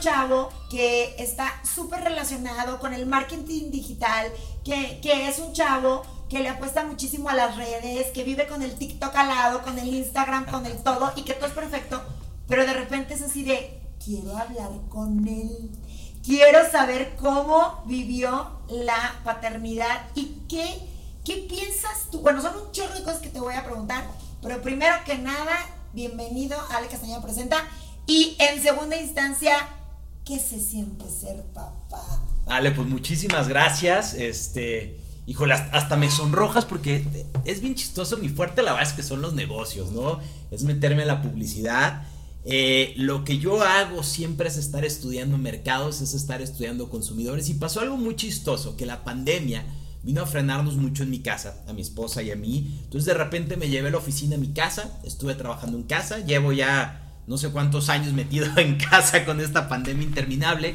chavo que está súper relacionado con el marketing digital, que, que es un chavo que le apuesta muchísimo a las redes, que vive con el TikTok al lado, con el Instagram, con el todo, y que todo es perfecto, pero de repente es así de, quiero hablar con él, quiero saber cómo vivió la paternidad y qué, qué piensas tú. Bueno, son un chorro de cosas que te voy a preguntar, pero primero que nada, bienvenido Ale Castañeda Presenta, y en segunda instancia, ¿qué se siente ser papá? Ale, pues muchísimas gracias, este híjole, hasta me sonrojas porque es bien chistoso, mi fuerte la verdad es que son los negocios, ¿no? Es meterme a la publicidad. Eh, lo que yo hago siempre es estar estudiando mercados, es estar estudiando consumidores y pasó algo muy chistoso, que la pandemia vino a frenarnos mucho en mi casa, a mi esposa y a mí. Entonces de repente me llevé a la oficina a mi casa, estuve trabajando en casa, llevo ya no sé cuántos años metido en casa con esta pandemia interminable.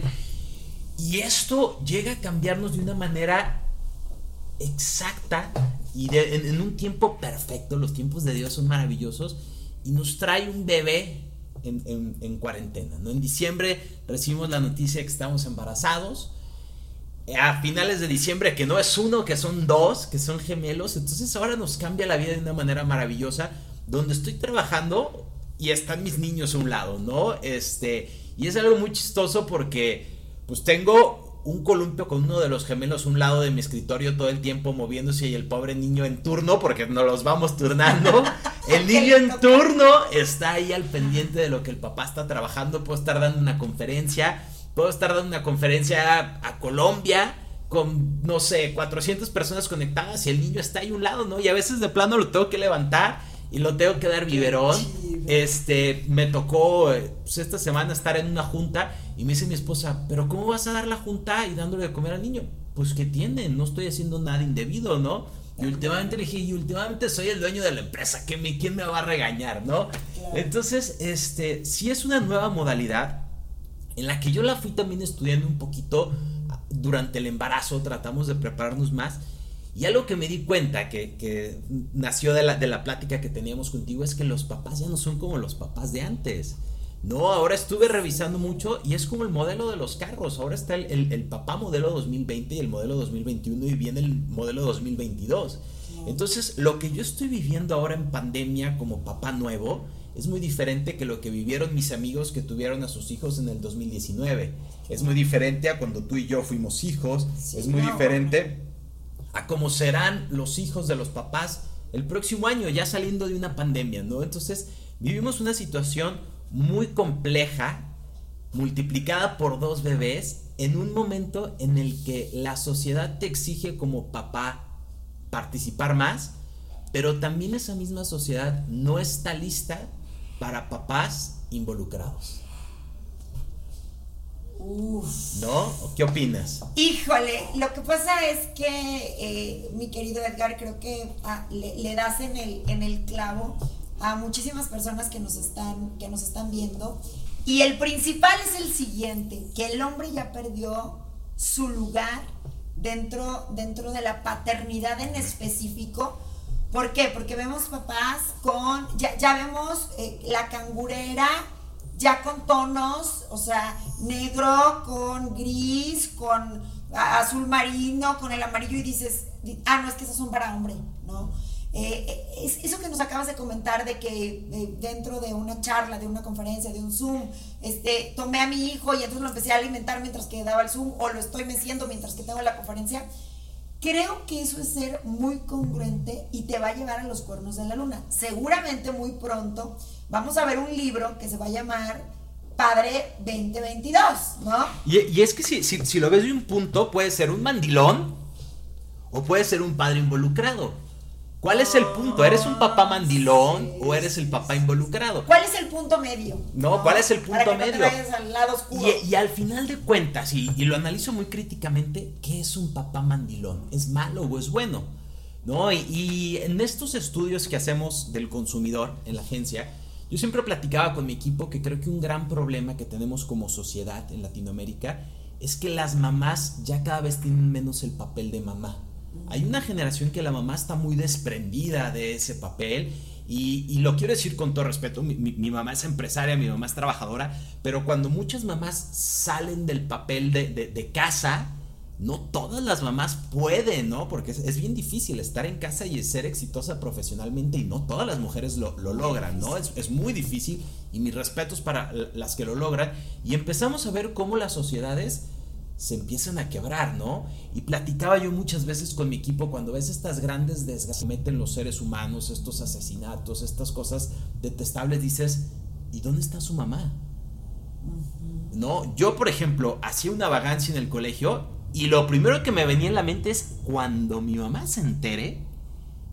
Y esto llega a cambiarnos de una manera exacta y en, un tiempo perfecto. Los tiempos de Dios son maravillosos y nos trae un bebé en, cuarentena. ¿no? En diciembre recibimos la noticia que estamos embarazados. A finales de diciembre, que no es uno, que son dos, que son gemelos. Entonces ahora nos cambia la vida de una manera maravillosa. Donde estoy trabajando y están mis niños a un lado, ¿no? Este, y es algo muy chistoso porque pues tengo un columpio con uno de los gemelos a un lado de mi escritorio todo el tiempo moviéndose y el pobre niño en turno, porque nos los vamos turnando. El niño en turno está ahí al pendiente de lo que el papá está trabajando. Puedo estar dando una conferencia, puedo estar dando una conferencia a, Colombia con, no sé, 400 personas conectadas y el niño está ahí a un lado, ¿no? Y a veces de plano lo tengo que levantar y lo tengo que dar biberón. Este, me tocó pues, esta semana estar en una junta y me dice mi esposa, pero ¿cómo vas a dar la junta y dándole de comer al niño? Pues que tienen, no estoy haciendo nada indebido, ¿no? Y últimamente le dije, y últimamente soy el dueño de la empresa, me, ¿quién me va a regañar, no? Entonces, este, sí es una nueva modalidad en la que yo la fui también estudiando un poquito durante el embarazo, tratamos de prepararnos más y algo que me di cuenta que, nació de la, de la plática que teníamos contigo es que los papás ya no son como los papás de antes. No, ahora estuve revisando mucho y es como el modelo de los carros. Ahora está el, el, papá modelo 2020 y el modelo 2021 y viene el modelo 2022. Entonces, lo que yo estoy viviendo ahora en pandemia como papá nuevo es muy diferente que lo que vivieron mis amigos que tuvieron a sus hijos en el 2019. Es muy diferente a cuando tú y yo fuimos hijos. es muy diferente a cómo serán los hijos de los papás el próximo año, ya saliendo de una pandemia, ¿no? Entonces, vivimos una situación muy compleja, multiplicada por dos bebés, en un momento en el que la sociedad te exige como papá participar más, pero también esa misma sociedad no está lista para papás involucrados. Uf. ¿No? ¿Qué opinas? Híjole, lo que pasa es que, eh, mi querido Edgar, creo que ah, le, das en el, en el clavo a muchísimas personas que nos, están, que nos están viendo. Y el principal es el siguiente, que el hombre ya perdió su lugar dentro, dentro de la paternidad en específico. ¿Por qué? Porque vemos papás con, ya, ya vemos eh, la cangurera ya con tonos, o sea, negro con gris, con azul marino, con el amarillo y dices, ah, no, es que esos son para hombre, ¿no? Eh, eh, es eso que nos acabas de comentar de que dentro de una charla, de una conferencia, de un Zoom, este, tomé a mi hijo y entonces lo empecé a alimentar mientras que daba el Zoom o lo estoy meciendo mientras que tengo la conferencia. Creo que eso es ser muy congruente y te va a llevar a los cuernos de la luna. Seguramente muy pronto vamos a ver un libro que se va a llamar Padre 2022, ¿no? Y, es que si, si, lo ves de un punto, puede ser un mandilón o puede ser un padre involucrado. ¿Cuál es el punto? ¿Eres un papá mandilón o eres el papá involucrado? ¿Cuál es el punto medio? No, ¿cuál es el punto medio? al lado oscuro. Y, al final de cuentas, y, y, lo analizo muy críticamente, ¿qué es un papá mandilón? ¿Es malo o es bueno? ¿No? y en estos estudios que hacemos del consumidor en la agencia, yo siempre platicaba con mi equipo que creo que un gran problema que tenemos como sociedad en Latinoamérica es que las mamás ya cada vez tienen menos el papel de mamá. Hay una generación que la mamá está muy desprendida de ese papel Y, lo quiero decir con todo respeto, mi, mamá es empresaria, mi mamá es trabajadora, pero cuando muchas mamás salen del papel de, casa, no todas las mamás pueden, ¿no? Porque es, bien difícil estar en casa y ser exitosa profesionalmente y no todas las mujeres lo, logran, ¿no? Es, es, muy difícil y mis respetos para las que lo logran. Y empezamos a ver cómo las sociedades se empiezan a quebrar, ¿no? Y platicaba yo muchas veces con mi equipo cuando ves estas grandes desgracias meten los seres humanos, estos asesinatos, estas cosas detestables, dices, ¿y dónde está su mamá? ¿No? Yo, por ejemplo, hacía una vagancia en el colegio y lo primero que me venía en la mente es cuando mi mamá se entere,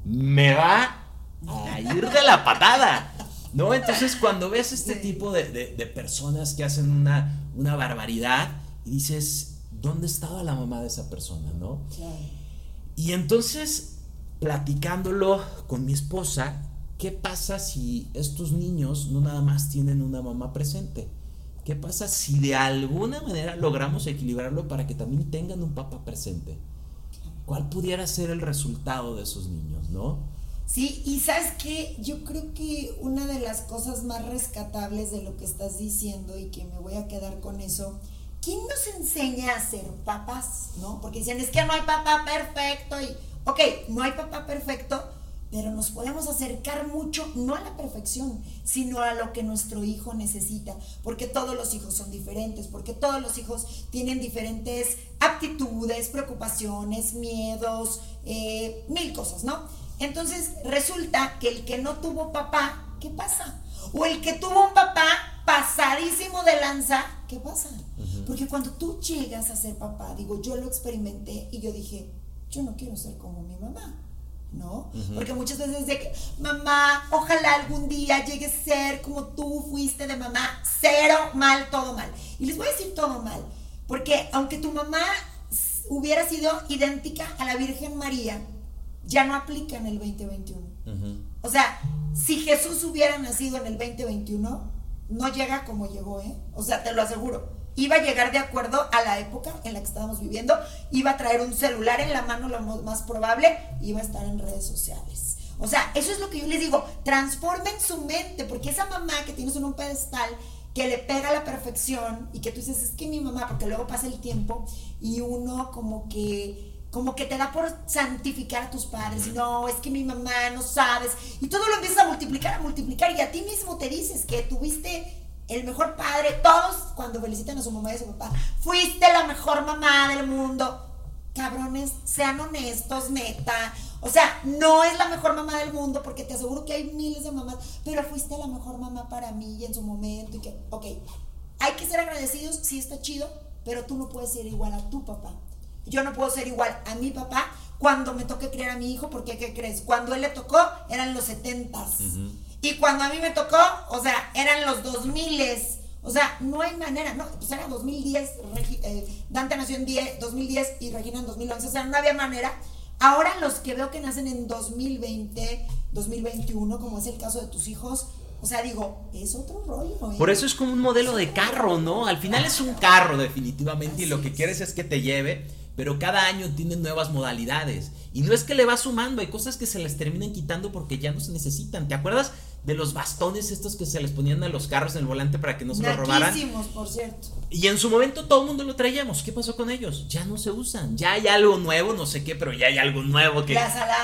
me va a ir de la patada. ¿No? Entonces, cuando ves este tipo de, personas que hacen una, una barbaridad y dices, ¿dónde estaba la mamá de esa persona, no? Y entonces, platicándolo con mi esposa, ¿qué pasa si estos niños no nada más tienen una mamá presente? ¿Qué pasa si de alguna manera logramos equilibrarlo para que también tengan un papá presente? ¿Cuál pudiera ser el resultado de esos niños, no? Sí, y sabes qué, yo creo que una de las cosas más rescatables de lo que estás diciendo y que me voy a quedar con eso, ¿quién nos enseña a ser papás? ¿No? Porque dicen, es que no hay papá perfecto y, ok, no hay papá perfecto, pero nos podemos acercar mucho, no a la perfección, sino a lo que nuestro hijo necesita, porque todos los hijos son diferentes, porque todos los hijos tienen diferentes aptitudes, preocupaciones, miedos, eh, mil cosas, ¿no? Entonces resulta que el que no tuvo papá, ¿qué pasa? O el que tuvo un papá pasadísimo de lanza, ¿qué pasa? Porque cuando tú llegas a ser papá, digo, yo lo experimenté y yo dije, yo no quiero ser como mi mamá. ¿No? Porque muchas veces de que, mamá, ojalá algún día llegue a ser como tú fuiste de mamá, cero, mal, todo mal. Y les voy a decir todo mal, porque aunque tu mamá hubiera sido idéntica a la Virgen María, ya no aplica en el 2021. O sea, si Jesús hubiera nacido en el 2021, no llega como llegó, ¿eh? O sea, te lo aseguro. Iba a llegar de acuerdo a la época en la que estábamos viviendo, iba a traer un celular en la mano lo más probable, iba a estar en redes sociales. O sea, eso es lo que yo les digo, transformen su mente, porque esa mamá que tienes en un pedestal, que le pega a la perfección y que tú dices, es que mi mamá, porque luego pasa el tiempo y uno como que como que te da por santificar a tus padres, y no, es que mi mamá no sabes, y todo lo empiezas a multiplicar, a multiplicar, y a ti mismo te dices que tuviste el mejor padre, todos cuando felicitan a su mamá y a su papá, fuiste la mejor mamá del mundo. Cabrones, sean honestos, neta. O sea, no es la mejor mamá del mundo porque te aseguro que hay miles de mamás, pero fuiste la mejor mamá para mí en su momento y que, ok, hay que ser agradecidos, sí está chido, pero tú no puedes ser igual a tu papá. Yo no puedo ser igual a mi papá cuando me toque criar a mi hijo, porque ¿qué crees? Cuando él le tocó eran los setentas. Y cuando a mí me tocó, o sea, eran los 2000 o sea, no hay manera, no, pues era 2010, eh, Dante nació en 2010 y Regina en 2011, o sea, no había manera. Ahora los que veo que nacen en 2020, 2021, como es el caso de tus hijos, o sea, digo, es otro rollo. ¿eh? Por eso es como un modelo de carro, ¿no? Al final es un carro definitivamente y lo que quieres es que te lleve pero cada año tienen nuevas modalidades. Y no es que le va sumando, hay cosas que se les terminan quitando porque ya no se necesitan. ¿Te acuerdas de los bastones estos que se les ponían a los carros en el volante para que no se los robaran. por cierto. Y en su momento todo el mundo lo traíamos. ¿Qué pasó con ellos? Ya no se usan. Ya hay algo nuevo, no sé qué, pero ya hay algo nuevo que,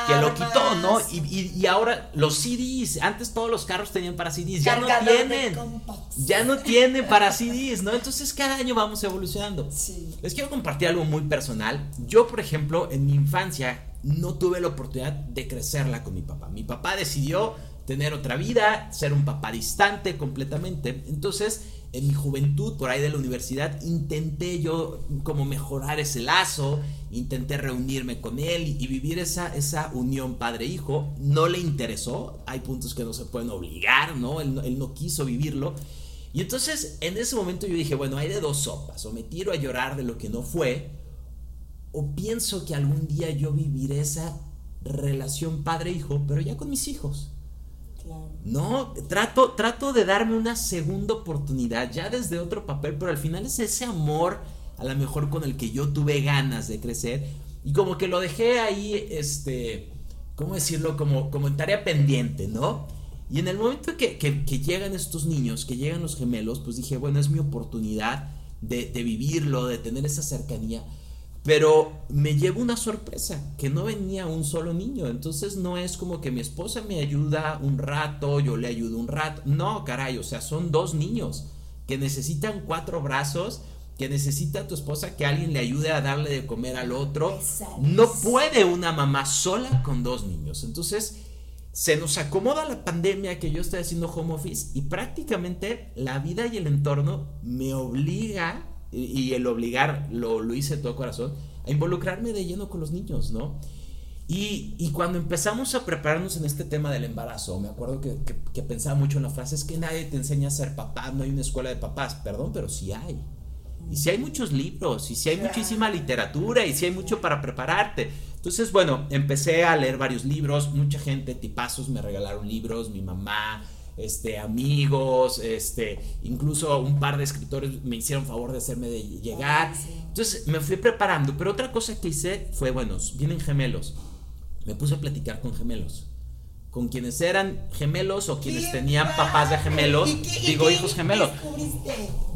que lo quitó, ¿no? Y, y, ahora los CDs, antes todos los carros tenían para CDs, ya no tienen. Ya no tienen para CDs, ¿no? Entonces cada año vamos evolucionando. Les quiero compartir algo muy personal. Yo, por ejemplo, en mi infancia no tuve la oportunidad de crecerla con mi papá. Mi papá decidió tener otra vida, ser un papá distante completamente. Entonces, en mi juventud, por ahí de la universidad, intenté yo como mejorar ese lazo, intenté reunirme con él y, vivir esa, esa unión padre-hijo. No le interesó, hay puntos que no se pueden obligar, ¿no? Él, él no quiso vivirlo. Y entonces, en ese momento yo dije, bueno, hay de dos sopas, o me tiro a llorar de lo que no fue, o pienso que algún día yo viviré esa relación padre-hijo, pero ya con mis hijos. No, trato, trato de darme una segunda oportunidad, ya desde otro papel, pero al final es ese amor, a lo mejor con el que yo tuve ganas de crecer, y como que lo dejé ahí, este, ¿cómo decirlo? Como, como en tarea pendiente, ¿no? Y en el momento que, que, llegan estos niños, que llegan los gemelos, pues dije, bueno, es mi oportunidad de, de vivirlo, de tener esa cercanía. Pero me llevo una sorpresa, que no venía un solo niño. Entonces no es como que mi esposa me ayuda un rato, yo le ayudo un rato. No, caray, o sea, son dos niños que necesitan cuatro brazos, que necesita tu esposa que alguien le ayude a darle de comer al otro. No puede una mamá sola con dos niños. Entonces se nos acomoda la pandemia que yo estoy haciendo home office y prácticamente la vida y el entorno me obliga y, el obligar, lo, lo hice de todo corazón, a involucrarme de lleno con los niños, ¿no? Y, y, cuando empezamos a prepararnos en este tema del embarazo, me acuerdo que, que, pensaba mucho en la frase, es que nadie te enseña a ser papá, no hay una escuela de papás, perdón, pero sí hay. Y sí hay muchos libros, y sí hay muchísima literatura, y sí hay mucho para prepararte. Entonces, bueno, empecé a leer varios libros, mucha gente, tipazos, me regalaron libros, mi mamá, este, amigos, este, incluso un par de escritores me hicieron favor de hacerme de llegar. Entonces me fui preparando, pero otra cosa que hice fue, bueno, vienen gemelos. Me puse a platicar con gemelos con quienes eran gemelos o quienes tenían papás de gemelos, digo hijos gemelos,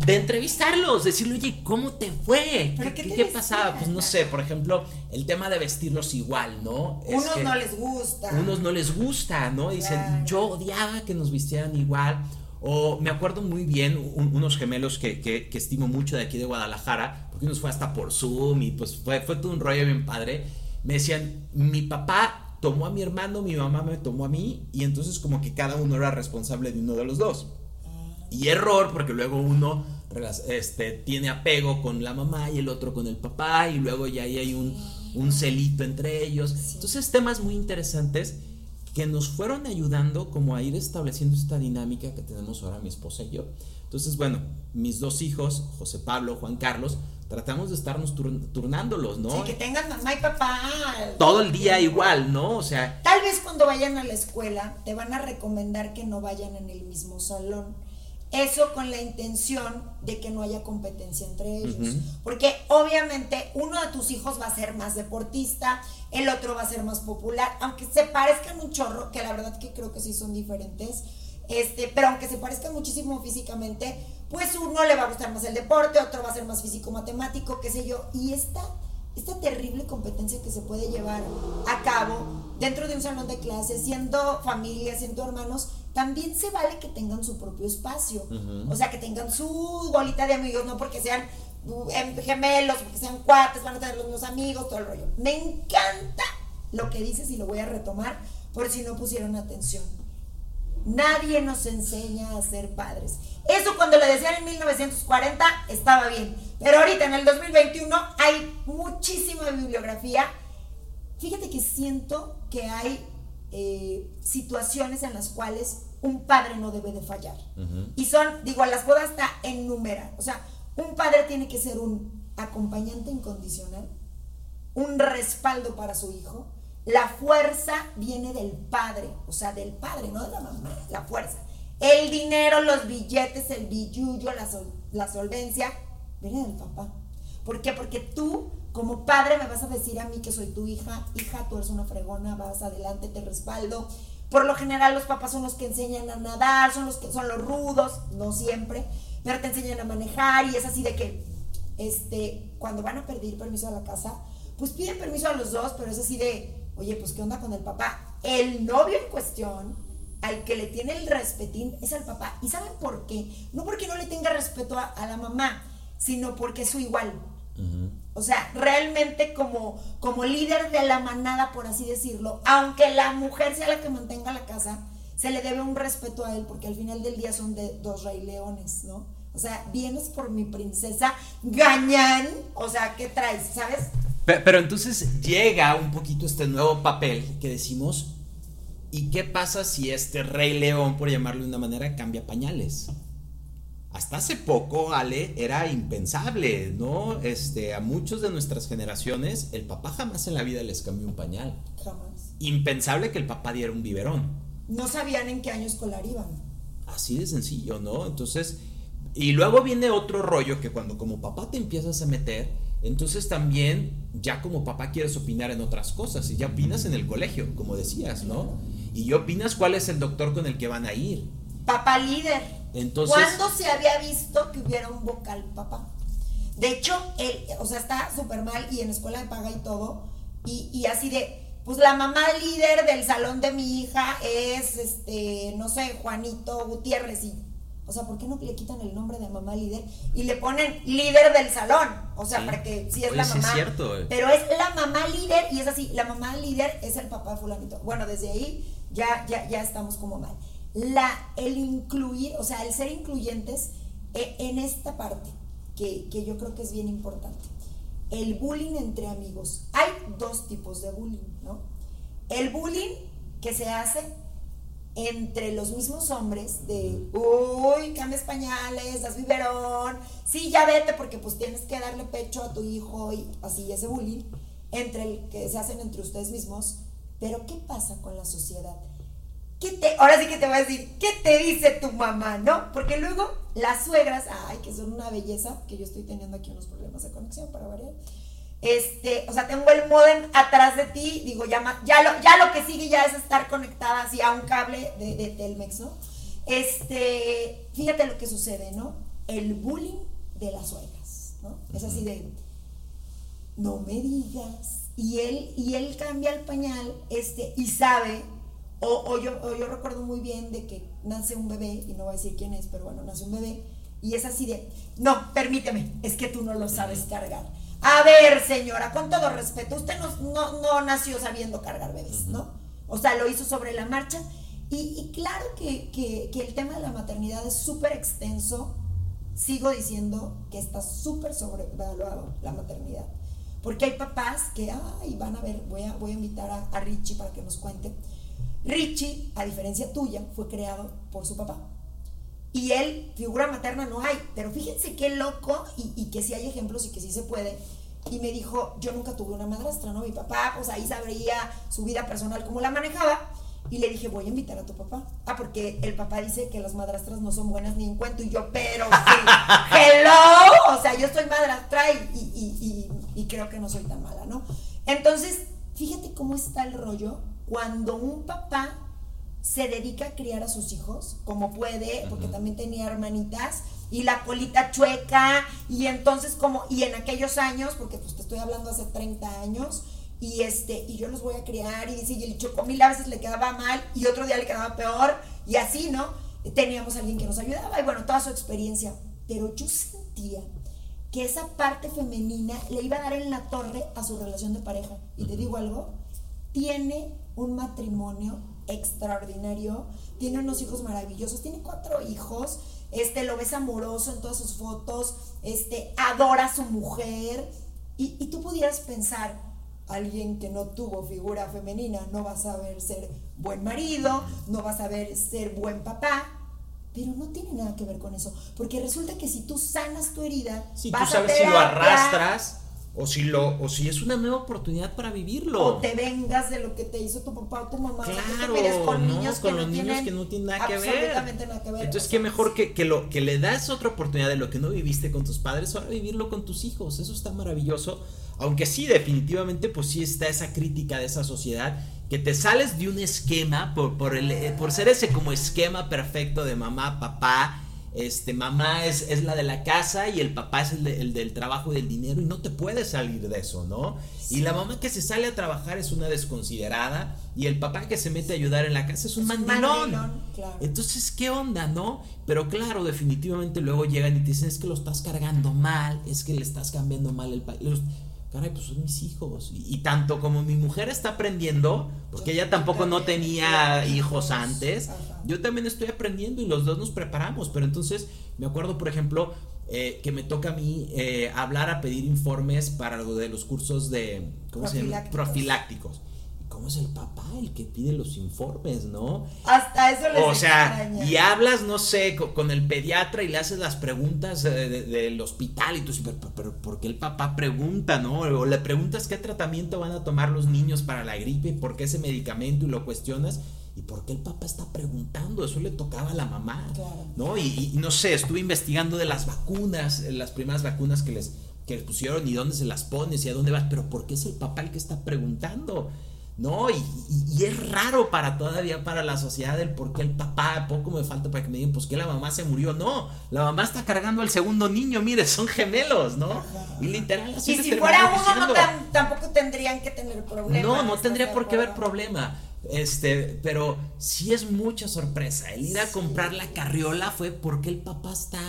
de entrevistarlos, decirle, oye, ¿cómo te fue? ¿Qué, pasaba? Pues no sé, por ejemplo, el tema de vestirlos igual, ¿no? unos no les gusta. Unos no les gusta, ¿no? Dicen, yo odiaba que nos vistieran igual. O me acuerdo muy bien unos gemelos que, que, estimo mucho de aquí de Guadalajara, porque unos fue hasta por Zoom y pues fue, fue todo un rollo bien padre. Me decían, mi papá tomó a mi hermano, mi mamá me tomó a mí y entonces como que cada uno era responsable de uno de los dos. Y error porque luego uno este, tiene apego con la mamá y el otro con el papá y luego ya ahí hay un, un celito entre ellos. Entonces temas muy interesantes que nos fueron ayudando como a ir estableciendo esta dinámica que tenemos ahora mi esposa y yo. Entonces, bueno, mis dos hijos, José Pablo, Juan Carlos, tratamos de estarnos turnándolos, ¿no? Sí, que tengan mamá y papá. Todo el día igual, ¿no? O sea. Tal vez cuando vayan a la escuela te van a recomendar que no vayan en el mismo salón. Eso con la intención de que no haya competencia entre ellos. Porque obviamente uno de tus hijos va a ser más deportista, el otro va a ser más popular, aunque se parezcan un chorro, que la verdad que creo que sí son diferentes este, pero aunque se parezca muchísimo físicamente, pues uno le va a gustar más el deporte, otro va a ser más físico matemático, qué sé yo. Y esta, esta terrible competencia que se puede llevar a cabo dentro de un salón de clases, siendo familia, siendo hermanos, también se vale que tengan su propio espacio. O sea, que tengan su bolita de amigos, no porque sean em, gemelos, porque sean cuates, van a tener los mismos amigos, todo el rollo. Me encanta lo que dices y lo voy a retomar por si no pusieron atención Nadie nos enseña a ser padres. Eso cuando lo decían en 1940 estaba bien. Pero ahorita en el 2021 hay muchísima bibliografía. Fíjate que siento que hay eh, situaciones en las cuales un padre no debe de fallar. Y son, digo, las puedo hasta enumerar. O sea, un padre tiene que ser un acompañante incondicional, un respaldo para su hijo, la fuerza viene del padre, o sea, del padre, no de la mamá, la fuerza. El dinero, los billetes, el billullo, la, solvencia, viene del papá. ¿Por qué? Porque tú, como padre, me vas a decir a mí que soy tu hija, hija, tú eres una fregona, vas adelante, te respaldo. Por lo general los papás son los que enseñan a nadar, son los que son los rudos, no siempre, pero te enseñan a manejar y es así de que, este, cuando van a pedir permiso a la casa, pues piden permiso a los dos, pero es así de, Oye, pues ¿qué onda con el papá? El novio en cuestión, al que le tiene el respetín, es al papá. ¿Y saben por qué? No porque no le tenga respeto a, la mamá, sino porque es su igual. O sea, realmente como, como líder de la manada, por así decirlo, aunque la mujer sea la que mantenga la casa, se le debe un respeto a él, porque al final del día son de dos rey leones, ¿no? O sea, vienes por mi princesa Gañán, o sea, ¿qué traes? ¿Sabes? Pero, entonces llega un poquito este nuevo papel que decimos, ¿y qué pasa si este rey león, por llamarlo de una manera, cambia pañales? Hasta hace poco, Ale, era impensable, ¿no? Este, a muchos de nuestras generaciones, el papá jamás en la vida les cambió un pañal. Jamás. Impensable que el papá diera un biberón. No sabían en qué año escolar iban. Así de sencillo, ¿no? Entonces, y luego viene otro rollo que cuando como papá te empiezas a meter, Entonces también ya como papá quieres opinar en otras cosas y ya opinas en el colegio, como decías, ¿no? Y ya opinas cuál es el doctor con el que van a ir. Papá líder. Entonces, ¿Cuándo se había visto que hubiera un vocal papá? De hecho, él, o sea, está súper mal y en escuela de paga y todo. Y, y así de, pues la mamá líder del salón de mi hija es, este, no sé, Juanito Gutiérrez. Y, o sea, ¿por qué no le quitan el nombre de mamá líder y le ponen líder del salón? O sea, Sí. para que sí es Oye, la sí mamá. es cierto, eh. Pero es la mamá líder y es así, la mamá líder es el papá fulanito. Bueno, desde ahí ya, ya, ya estamos como mal. La, el incluir, o sea, el ser incluyentes eh, en esta parte, que, que yo creo que es bien importante. El bullying entre amigos. Hay dos tipos de bullying, ¿no? El bullying que se hace entre los mismos hombres de, uy, cambias pañales, das biberón, sí, ya vete porque pues tienes que darle pecho a tu hijo y así ese bullying entre el que se hacen entre ustedes mismos. Pero ¿qué pasa con la sociedad? ¿Qué te, ahora sí que te voy a decir, ¿qué te dice tu mamá, no? Porque luego las suegras, ay, que son una belleza, que yo estoy teniendo aquí unos problemas de conexión para variar. Este, o sea, tengo el modem atrás de ti, digo, ya, ya, lo, ya lo que sigue ya es estar conectada así a un cable de, de Telmex, ¿no? Este, fíjate lo que sucede, ¿no? El bullying de las suegras, ¿no? Es así de, no me digas. Y él, y él cambia el pañal, este, y sabe, o, o yo, o yo recuerdo muy bien de que nace un bebé, y no voy a decir quién es, pero bueno, nace un bebé, y es así de, no, permíteme, es que tú no lo sabes cargar. A ver, señora, con todo respeto, usted no, no, no nació sabiendo cargar bebés, ¿no? O sea, lo hizo sobre la marcha. Y, y claro que, que- que el tema de la maternidad es súper extenso. Sigo diciendo que está súper sobrevaluado la maternidad. Porque hay papás que, ay, van a ver, voy a, voy a invitar a, a Richie para que nos cuente. Richie, a diferencia tuya, fue creado por su papá. Y él, figura materna no hay, pero fíjense qué loco y, y que sí hay ejemplos y que sí se puede. Y me dijo, yo nunca tuve una madrastra, ¿no? Mi papá, pues ahí sabría su vida personal cómo la manejaba. Y le dije, voy a invitar a tu papá. Ah, porque el papá dice que las madrastras no son buenas ni en cuento. Y yo, pero sí, hello. O sea, yo soy madrastra y, y, y, y- y creo que no soy tan mala, ¿no? Entonces, fíjate cómo está el rollo cuando un papá se dedica a criar a sus hijos como puede, porque también tenía hermanitas, y la colita chueca, y entonces como, y en aquellos años, porque pues te estoy hablando hace 30 años, y este, y yo los voy a criar, y dice, y el chocomil a veces le quedaba mal, y otro día le quedaba peor, y así, ¿no? Teníamos a alguien que nos ayudaba, y bueno, toda su experiencia, pero yo sentía que esa parte femenina le iba a dar en la torre a su relación de pareja. Y te digo algo, tiene un matrimonio extraordinario, tiene unos hijos maravillosos, tiene cuatro hijos, este, lo ves amoroso en todas sus fotos, este, adora a su mujer, y, y tú pudieras pensar, alguien que no tuvo figura femenina no va a saber ser buen marido, no va a saber ser buen papá, pero no tiene nada que ver con eso, porque resulta que si tú sanas tu herida, si vas tú a sabes si lo terapia, arrastras o si lo o si es una nueva oportunidad para vivirlo. o te vengas de lo que te hizo tu papá o tu mamá. te Claro, con ¿no? niños con que los no niños tienen que no tienen nada que ver. absolutamente nada que ver. Entonces, qué sea, mejor que, que lo que le das otra oportunidad de lo que no viviste con tus padres, ahora vivirlo con tus hijos. Eso está maravilloso. Aunque sí, definitivamente, pues sí está esa crítica de esa sociedad que te sales de un esquema por, por, el, eh, por ser ese como esquema perfecto de mamá, papá. Este, mamá es, es la de la casa y el papá es el, de- el del trabajo y del dinero y no te puedes salir de eso, ¿no? Y la mamá que se sale a trabajar es una desconsiderada y el papá que se mete a ayudar en la casa es un Es un mandilón. mandilón, claro. Entonces, ¿qué onda, no? Pero claro, definitivamente luego llegan y te dicen, es que lo estás cargando mal, es que le estás cambiando mal el país. Caray, pues son mis hijos. Y, y tanto como mi mujer está aprendiendo, porque Yo ella tampoco no tenía hijos hijos. antes, Ajá. yo también estoy aprendiendo y los dos nos preparamos. Pero entonces, me acuerdo, por ejemplo, eh, que me toca a mí eh, hablar a pedir informes para lo de los cursos de, ¿cómo se llama? Profilácticos. ¿Y cómo es el papá el que pide los informes, no? Hasta eso les O sea, extraña. y hablas, no sé, co- con, el pediatra y le haces las preguntas eh, de- del hospital y tú dices, pero, pero, ¿por qué el papá pregunta, no? O le preguntas qué tratamiento van a tomar los niños para la gripe, por qué ese medicamento y lo cuestionas. ¿Y por qué el papá está preguntando? Eso le tocaba a la mamá, Claro. ¿no? Y, y no sé, estuve investigando de las vacunas, eh, las primeras vacunas que les, que pusieron y dónde se las pones y a dónde vas, pero ¿por qué es el papá el que está preguntando? ¿No? Y, es raro para todavía para la sociedad el por qué el papá, poco me falta para que me digan, pues que la mamá se murió. No, la mamá está cargando al segundo niño, mire, son gemelos, ¿no? Y literal así Y si fuera uno, no tampoco tendrían que tener problema. No, no tendría por qué haber problema. Este, pero sí es mucha sorpresa. El ir a comprar la carriola fue porque el papá está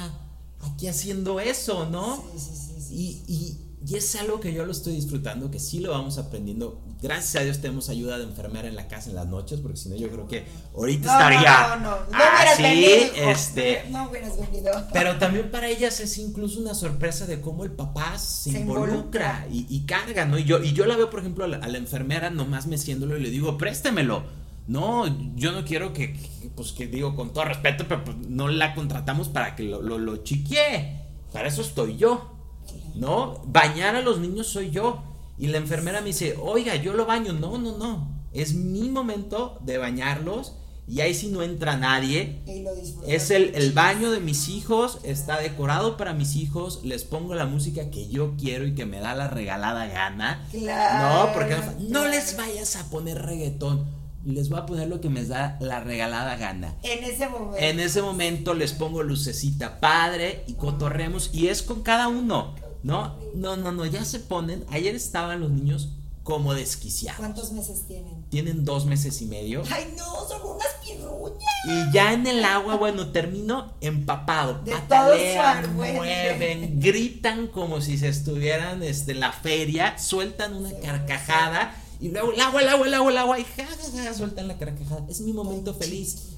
aquí haciendo eso, ¿no? Sí, sí, sí. Y, y, y es algo que yo lo estoy disfrutando, que sí lo vamos aprendiendo. Gracias a Dios tenemos ayuda de enfermera en la casa en las noches, porque si no yo creo que ahorita estaría no, no, no, así, este, no hubieras venido. Pero también para ellas es incluso una sorpresa de cómo el papá se, involucra, Y, carga, ¿no? Y yo, y yo la veo, por ejemplo, a la, enfermera nomás meciéndolo y le digo, préstemelo. No, yo no quiero que, pues que digo con todo respeto, pero pues, no la contratamos para que lo, lo, lo chiquee. Para eso estoy yo. ¿no? Bañar a los niños soy yo. Y la enfermera me dice, oiga, yo lo baño. No, no, no. Es mi momento de bañarlos. Y ahí si no entra nadie. Es el, el, baño de mis hijos. Está decorado para mis hijos. Les pongo la música que yo quiero y que me da la regalada gana. no, porque no les vayas a poner reggaetón les voy a poner lo que me da la regalada gana. En ese momento. En ese momento les pongo lucecita padre y cotorremos y es con cada uno. No, no, no, no, ya se ponen. Ayer estaban los niños como desquiciados. ¿Cuántos meses tienen? Tienen dos meses y medio. Ay, no, son unas pirruñas. Y ya en el agua, bueno, termino empapado. De patalean, mueven, gritan como si se estuvieran este, en la feria, sueltan una carcajada. Y luego el agua, el agua, el agua, el agua, y ja, ja, ja, sueltan la carcajada. Es mi momento feliz.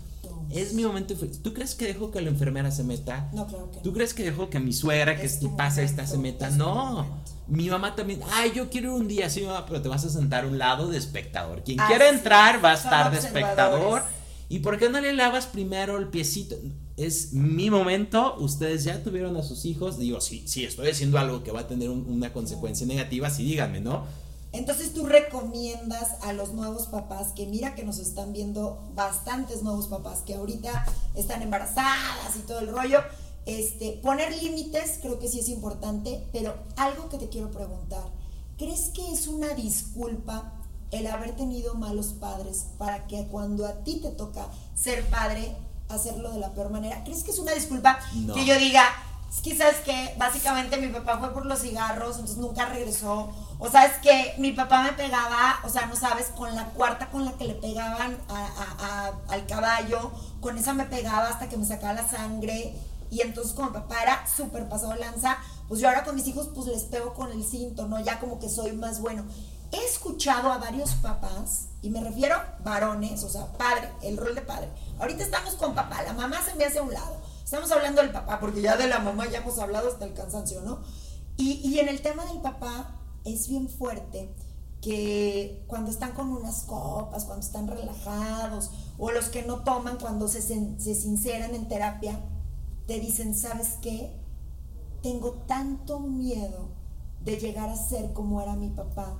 Es mi momento. ¿Tú crees que dejo que la enfermera se meta? No, claro que ¿Tú crees que dejo que mi suegra, que si pasa esta, se meta? No. Mi mamá también, ay, yo quiero ir un día, sí, mamá, pero te vas a sentar a un lado de espectador. Quien quiera entrar va a estar de espectador. ¿Y por qué no le lavas primero el piecito? Es mi momento, ustedes ya tuvieron a sus hijos, digo, sí, sí, estoy haciendo algo que va a tener una consecuencia negativa, sí díganme, ¿no? Entonces tú recomiendas a los nuevos papás, que mira que nos están viendo bastantes nuevos papás que ahorita están embarazadas y todo el rollo, este, poner límites creo que sí es importante, pero algo que te quiero preguntar, ¿crees que es una disculpa el haber tenido malos padres para que cuando a ti te toca ser padre, hacerlo de la peor manera? ¿Crees que es una disculpa que yo diga, es que básicamente mi papá fue por los cigarros, entonces nunca regresó. O sabes que mi papá me pegaba, o sea, no sabes, con la cuarta con la que le pegaban al caballo, con esa me pegaba hasta que me sacaba la sangre. Y entonces como papá era súper pasado lanza, pues yo ahora con mis hijos pues les pego con el cinto, ¿no? Ya como que soy más bueno. He escuchado a varios papás, y me refiero varones, o sea, padre, el rol de padre. Ahorita estamos con papá, la mamá se me hace a un lado Estamos hablando del papá, porque ya de la mamá ya hemos hablado hasta el cansancio, ¿no? Y, en el tema del papá es bien fuerte que cuando están con unas copas, cuando están relajados, o los que no toman cuando se, se sinceran en terapia, te dicen, ¿sabes qué? Tengo tanto miedo de llegar a ser como era mi papá,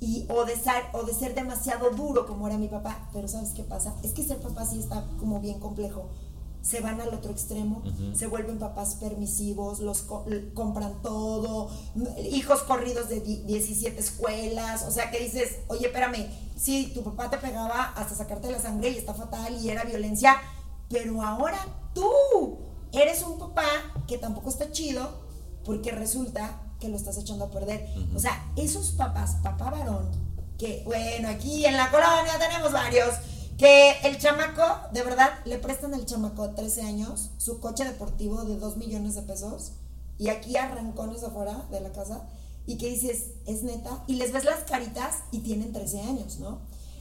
y, o, de ser, o de ser demasiado duro como era mi papá, pero ¿sabes qué pasa? Es que ser papá sí está como bien complejo, se van al otro extremo, se vuelven papás permisivos, los compran todo, hijos corridos de 17 escuelas, o sea que dices, oye, espérame, sí, tu papá te pegaba hasta sacarte la sangre y está fatal y era violencia, pero ahora tú eres un papá que tampoco está chido porque resulta que lo estás echando a perder. O sea, esos papás, papá varón, que bueno, aquí en la colonia tenemos varios, que el chamaco, de verdad, le prestan al chamaco de 13 años su coche deportivo de 2 millones de pesos y aquí arrancones afuera de la casa y que dices, es neta, y les ves las caritas y tienen 13 años, ¿no?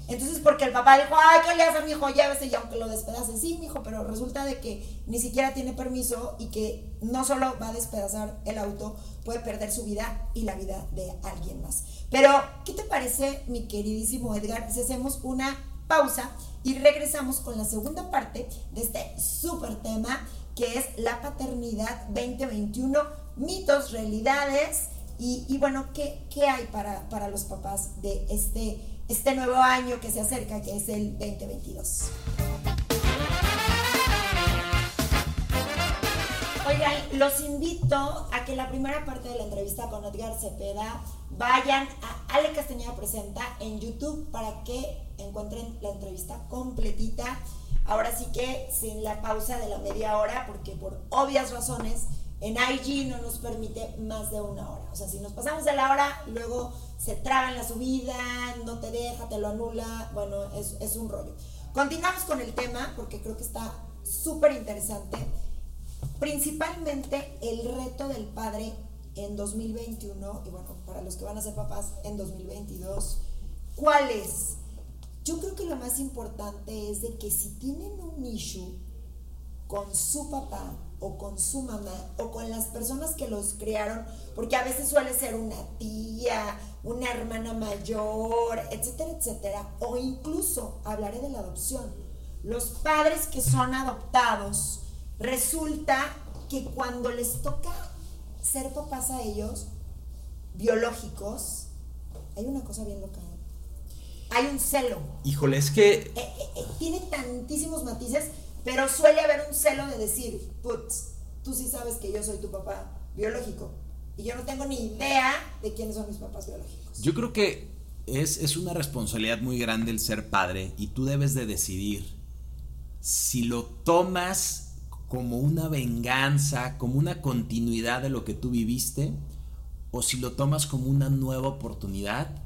Entonces, porque el papá dijo, ay, ¿qué le haces a mi hijo? Llévese y aunque lo despedace, sí, mi hijo, pero resulta de que ni siquiera tiene permiso y que no solo va a despedazar el auto, puede perder su vida y la vida de alguien más. Pero, ¿qué te parece, mi queridísimo Edgar, si hacemos una pausa y regresamos con la segunda parte de este súper tema que es la paternidad 2021, mitos, realidades y, bueno, ¿qué, ¿qué, hay para, para los papás de este, este nuevo año que se acerca, que es el 2022? Oigan, los invito a que la primera parte de la entrevista con Edgar Cepeda vayan a Ale Castañeda Presenta en YouTube para que encuentren la entrevista completita. Ahora sí que sin la pausa de la media hora, porque por obvias razones en IG no nos permite más de una hora. O sea, si nos pasamos de la hora, luego se traba en la subida, no te deja, te lo anula. Bueno, es, es un rollo. Continuamos con el tema porque creo que está súper interesante. Principalmente el reto del padre en 2021 y bueno, para los que van a ser papás en 2022. ¿Cuál es? Yo creo que lo más importante es de que si tienen un issue con su papá o con su mamá o con las personas que los criaron, porque a veces suele ser una tía, una hermana mayor, etcétera, etcétera, o incluso hablaré de la adopción. Los padres que son adoptados, resulta que cuando les toca ser papás a ellos, biológicos, hay una cosa bien loca. ¿Eh? Hay un celo. Híjole, es que... Eh, eh, tiene tantísimos matices pero suele haber un celo de decir, putz, tú sí sabes que yo soy tu papá biológico. Y yo no tengo ni idea de quiénes son mis papás biológicos. Yo creo que es, es una responsabilidad muy grande el ser padre y tú debes de decidir si lo tomas como una venganza, como una continuidad de lo que tú viviste, o si lo tomas como una nueva oportunidad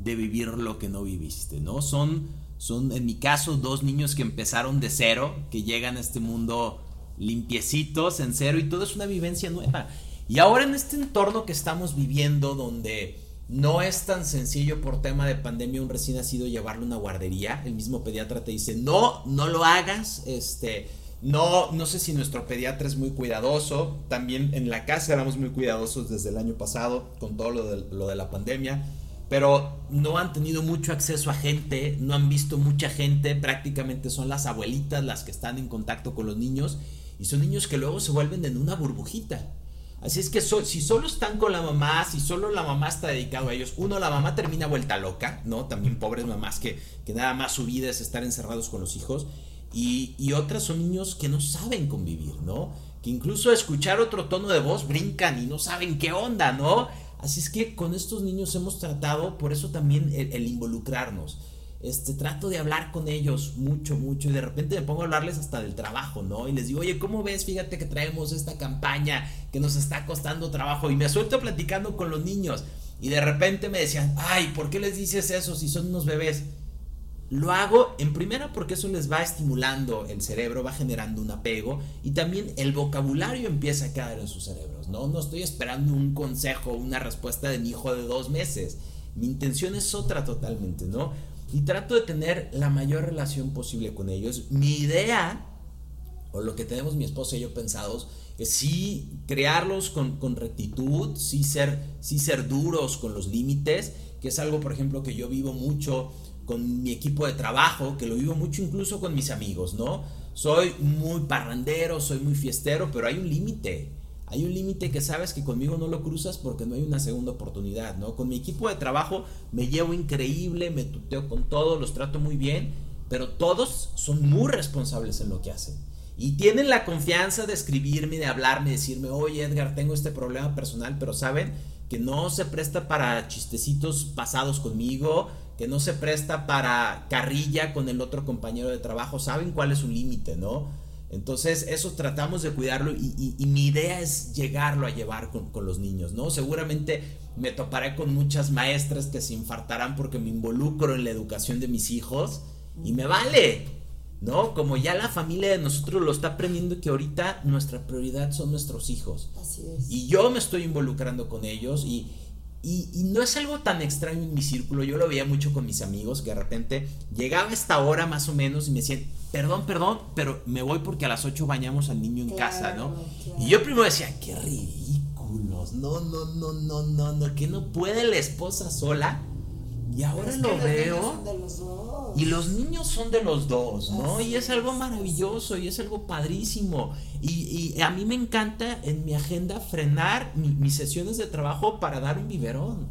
de vivir lo que no viviste, ¿no? Son son, en mi caso, dos niños que empezaron de cero, que llegan a este mundo limpiecitos, en cero, y todo es una vivencia nueva. Y ahora en este entorno que estamos viviendo, donde no es tan sencillo por tema de pandemia un recién nacido llevarlo a una guardería, el mismo pediatra te dice, no, no lo hagas, este, no, no sé si nuestro pediatra es muy cuidadoso, también en la casa éramos muy cuidadosos desde el año pasado con todo lo de, lo de la pandemia pero no han tenido mucho acceso a gente, no han visto mucha gente, prácticamente son las abuelitas las que están en contacto con los niños y son niños que luego se vuelven en una burbujita. Así es que si solo están con la mamá, si solo la mamá está dedicado a ellos, uno, la mamá termina vuelta loca, ¿no? También pobres mamás que, que nada más su vida es estar encerrados con los hijos. Y, y otras son niños que no saben convivir, ¿no? Que incluso escuchar otro tono de voz brincan y no saben qué onda, ¿no? Así es que con estos niños hemos tratado, por eso también el, involucrarnos. Este, trato de hablar con ellos mucho, mucho y de repente me pongo a hablarles hasta del trabajo, ¿no? Y les digo, oye, ¿cómo ves? Fíjate que traemos esta campaña que nos está costando trabajo y me suelto platicando con los niños y de repente me decían, ay, ¿por qué les dices eso si son unos bebés? Lo hago en primera porque eso les va estimulando el cerebro, va generando un apego y también el vocabulario empieza a caer en sus cerebros, ¿no? No estoy esperando un consejo, una respuesta de mi hijo de dos meses. Mi intención es otra totalmente, ¿no? Y trato de tener la mayor relación posible con ellos. Mi idea, o lo que tenemos mi esposa y yo pensados, es sí crearlos con, con rectitud, sí ser, sí ser duros con los límites, que es algo, por ejemplo, que yo vivo mucho con mi equipo de trabajo, que lo vivo mucho incluso con mis amigos, ¿no? Soy muy parrandero, soy muy fiestero, pero hay un límite. Hay un límite que sabes que conmigo no lo cruzas porque no hay una segunda oportunidad, ¿no? Con mi equipo de trabajo me llevo increíble, me tuteo con todos, los trato muy bien, pero todos son muy responsables en lo que hacen. Y tienen la confianza de escribirme, de hablarme, de decirme, oye Edgar, tengo este problema personal, pero saben que no se presta para chistecitos pasados conmigo, que no se presta para carrilla con el otro compañero de trabajo, saben cuál es su límite, ¿no? Entonces, eso tratamos de cuidarlo y, mi idea es llegarlo a llevar con, con, los niños, ¿no? Seguramente me toparé con muchas maestras que se infartarán porque me involucro en la educación de mis hijos y me vale, ¿no? Como ya la familia de nosotros lo está aprendiendo que ahorita nuestra prioridad son nuestros hijos. Así es. Y yo me estoy involucrando con ellos y, y, no es algo tan extraño en mi círculo, yo lo veía mucho con mis amigos, que de repente llegaba esta hora más o menos y me decían, perdón, perdón, pero me voy porque a las 8 bañamos al niño en casa, ¿no? Y yo primero decía, qué ridículos, no, no, no, no, no, no, que no puede la esposa sola. Y ahora lo veo. Y los niños son de los dos, ¿no? y es algo maravilloso y es algo padrísimo. Y, a mí me encanta en mi agenda frenar mis sesiones de trabajo para dar un biberón.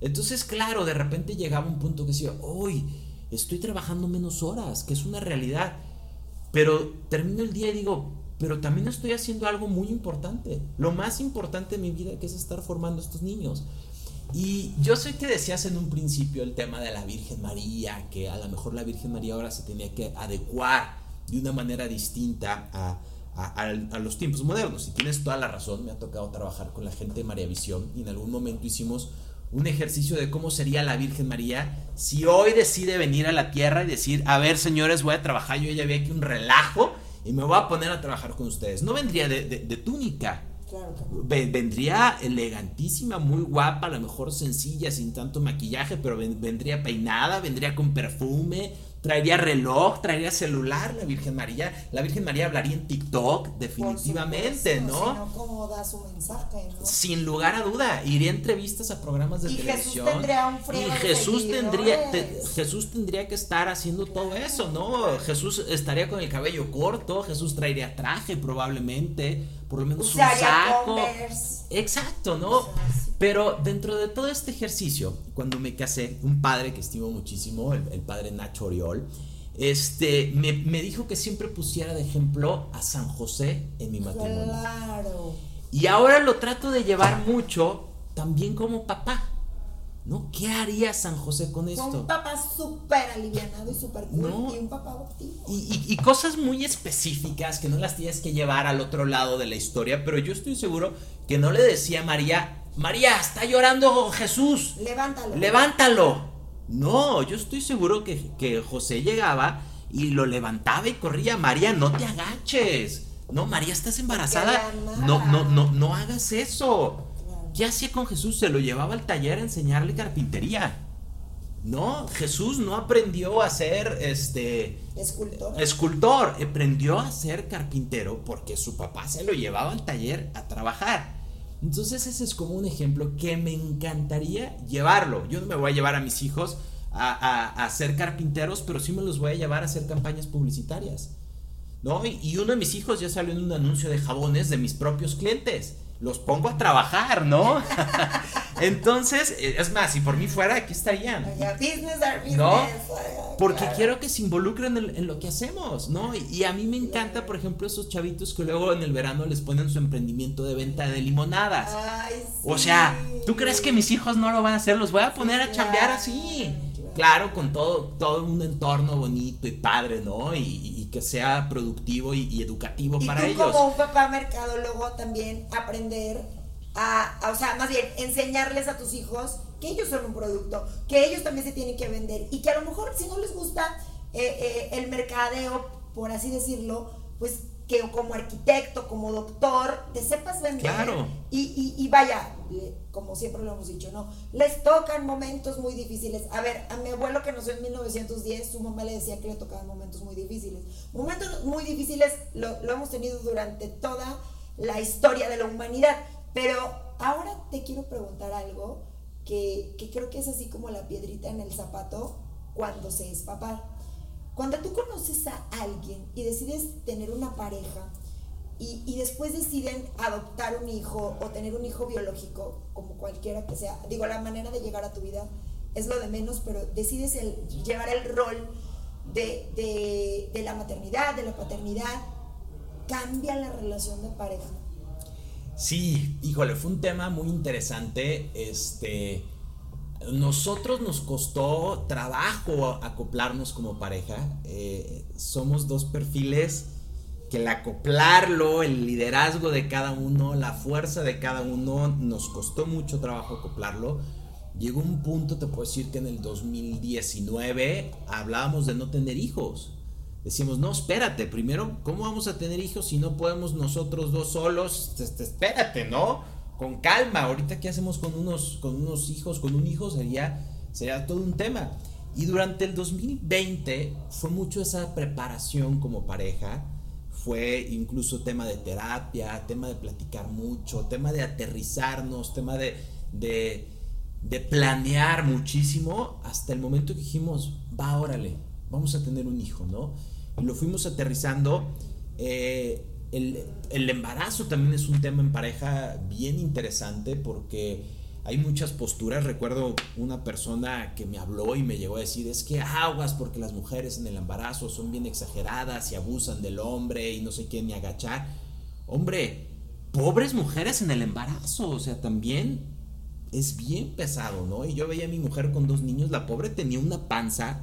Entonces, claro, de repente llegaba un punto que decía, hoy estoy trabajando menos horas, que es una realidad. Pero termino el día y digo, pero también estoy haciendo algo muy importante, lo más importante de mi vida que es estar formando a estos niños. Y yo sé que decías en un principio el tema de la Virgen María, que a lo mejor la Virgen María ahora se tenía que adecuar de una manera distinta a, los tiempos modernos. Y tienes toda la razón, me ha tocado trabajar con la gente de María Visión y en algún momento hicimos un ejercicio de cómo sería la Virgen María si hoy decide venir a la tierra y decir, a ver señores, voy a trabajar, yo ya vi aquí un relajo y me voy a poner a trabajar con ustedes. No vendría de, túnica. Vendría elegantísima, muy guapa, a lo mejor sencilla, sin tanto maquillaje, pero vendría peinada, vendría con perfume, traería reloj, traería celular la Virgen María. La Virgen María hablaría en TikTok, definitivamente, ¿no? ¿Cómo da su mensaje, ¿no? Sin lugar a duda, iría a entrevistas a programas de y televisión. Jesús tendría un y Jesús tendría, Jesús tendría que estar haciendo todo eso, ¿no? Jesús estaría con el cabello corto, Jesús traería traje probablemente, por lo menos un saco. Exacto, ¿no? Pero dentro de todo este ejercicio, cuando me casé, un padre que estimo muchísimo, el, padre Nacho Oriol, este, me, dijo que siempre pusiera de ejemplo a San José en mi matrimonio. Claro. Y ahora lo trato de llevar mucho también como papá. ¿No? ¿Qué haría San José con esto? Un papá súper alivianado y súper cool y un papá adoptivo. Y, y, cosas muy específicas que no las tienes que llevar al otro lado de la historia, pero yo estoy seguro que no le decía a María, María, está llorando Jesús. Levántalo. Levántalo. No, yo estoy seguro que, José llegaba y lo levantaba y corría. María, no te agaches. No, María, estás embarazada. No, no, no, no hagas eso. ¿Qué hacía con Jesús? Se lo llevaba al taller a enseñarle carpintería. No, Jesús no aprendió a ser este escultor. Escultor, aprendió a ser carpintero porque su papá se lo llevaba al taller a trabajar. Entonces ese es como un ejemplo que me encantaría llevarlo. Yo no me voy a llevar a mis hijos a, ser carpinteros, pero sí me los voy a llevar a hacer campañas publicitarias. ¿No? Y, uno de mis hijos ya salió en un anuncio de jabones de mis propios clientes. Los pongo a trabajar, ¿no? Entonces, eh, es más, si por mí fuera, aquí estarían. ¿No? Porque quiero que se involucren en, lo que hacemos, ¿no? Y, a mí me encanta, por ejemplo, esos chavitos que luego en el verano les ponen su emprendimiento de venta de limonadas. O sea, ¿tú crees que mis hijos no lo van a hacer? Los voy a poner a chambear así. Claro, con todo, todo un entorno bonito y padre, ¿no? Y, que sea productivo y, educativo para tú ellos. Como un papá mercadólogo también aprender a, o sea, más bien, enseñarles a tus hijos que ellos son un producto, que ellos también se tienen que vender y que a lo mejor si no les gusta eh, eh, el mercadeo, por así decirlo, pues que como arquitecto, como doctor, te sepas vender. Claro. Y, y, vaya, como siempre lo hemos dicho, ¿no? Les tocan momentos muy difíciles. A ver, a mi abuelo que nació en 1910, su mamá le decía que le tocaban momentos muy difíciles. Momentos muy difíciles lo, hemos tenido durante toda la historia de la humanidad. Pero ahora te quiero preguntar algo que, creo que es así como la piedrita en el zapato cuando se es papá. Cuando tú conoces a alguien y decides tener una pareja y, después deciden adoptar un hijo o tener un hijo biológico, como cualquiera que sea, digo, la manera de llegar a tu vida es lo de menos, pero decides llevar el rol de, de la maternidad, de la paternidad, cambia la relación de pareja. Sí, híjole, fue un tema muy interesante. Este, nosotros nos costó trabajo acoplarnos como pareja. Eh, somos dos perfiles que el acoplarlo, el liderazgo de cada uno, la fuerza de cada uno, nos costó mucho trabajo acoplarlo. Llegó un punto, te puedo decir que en el 2019 hablábamos de no tener hijos decimos, no, espérate, primero, ¿cómo vamos a tener hijos si no podemos nosotros dos solos? Este, espérate, ¿no? Con calma, ahorita qué hacemos con unos, con unos hijos, con un hijo sería, sería todo un tema. Y durante el 2020 fue mucho esa preparación como pareja, fue incluso tema de terapia, tema de platicar mucho, tema de aterrizarnos, tema de, de, planear muchísimo, hasta el momento que dijimos, va, órale, vamos a tener un hijo, ¿no? y lo fuimos aterrizando. Eh, el, embarazo también es un tema en pareja bien interesante porque hay muchas posturas. Recuerdo una persona que me habló y me llegó a decir, es que aguas porque las mujeres en el embarazo son bien exageradas y abusan del hombre y no sé qué ni agachar. Hombre, pobres mujeres en el embarazo, o sea, también es bien pesado, ¿no? Y yo veía a mi mujer con dos niños, la pobre tenía una panza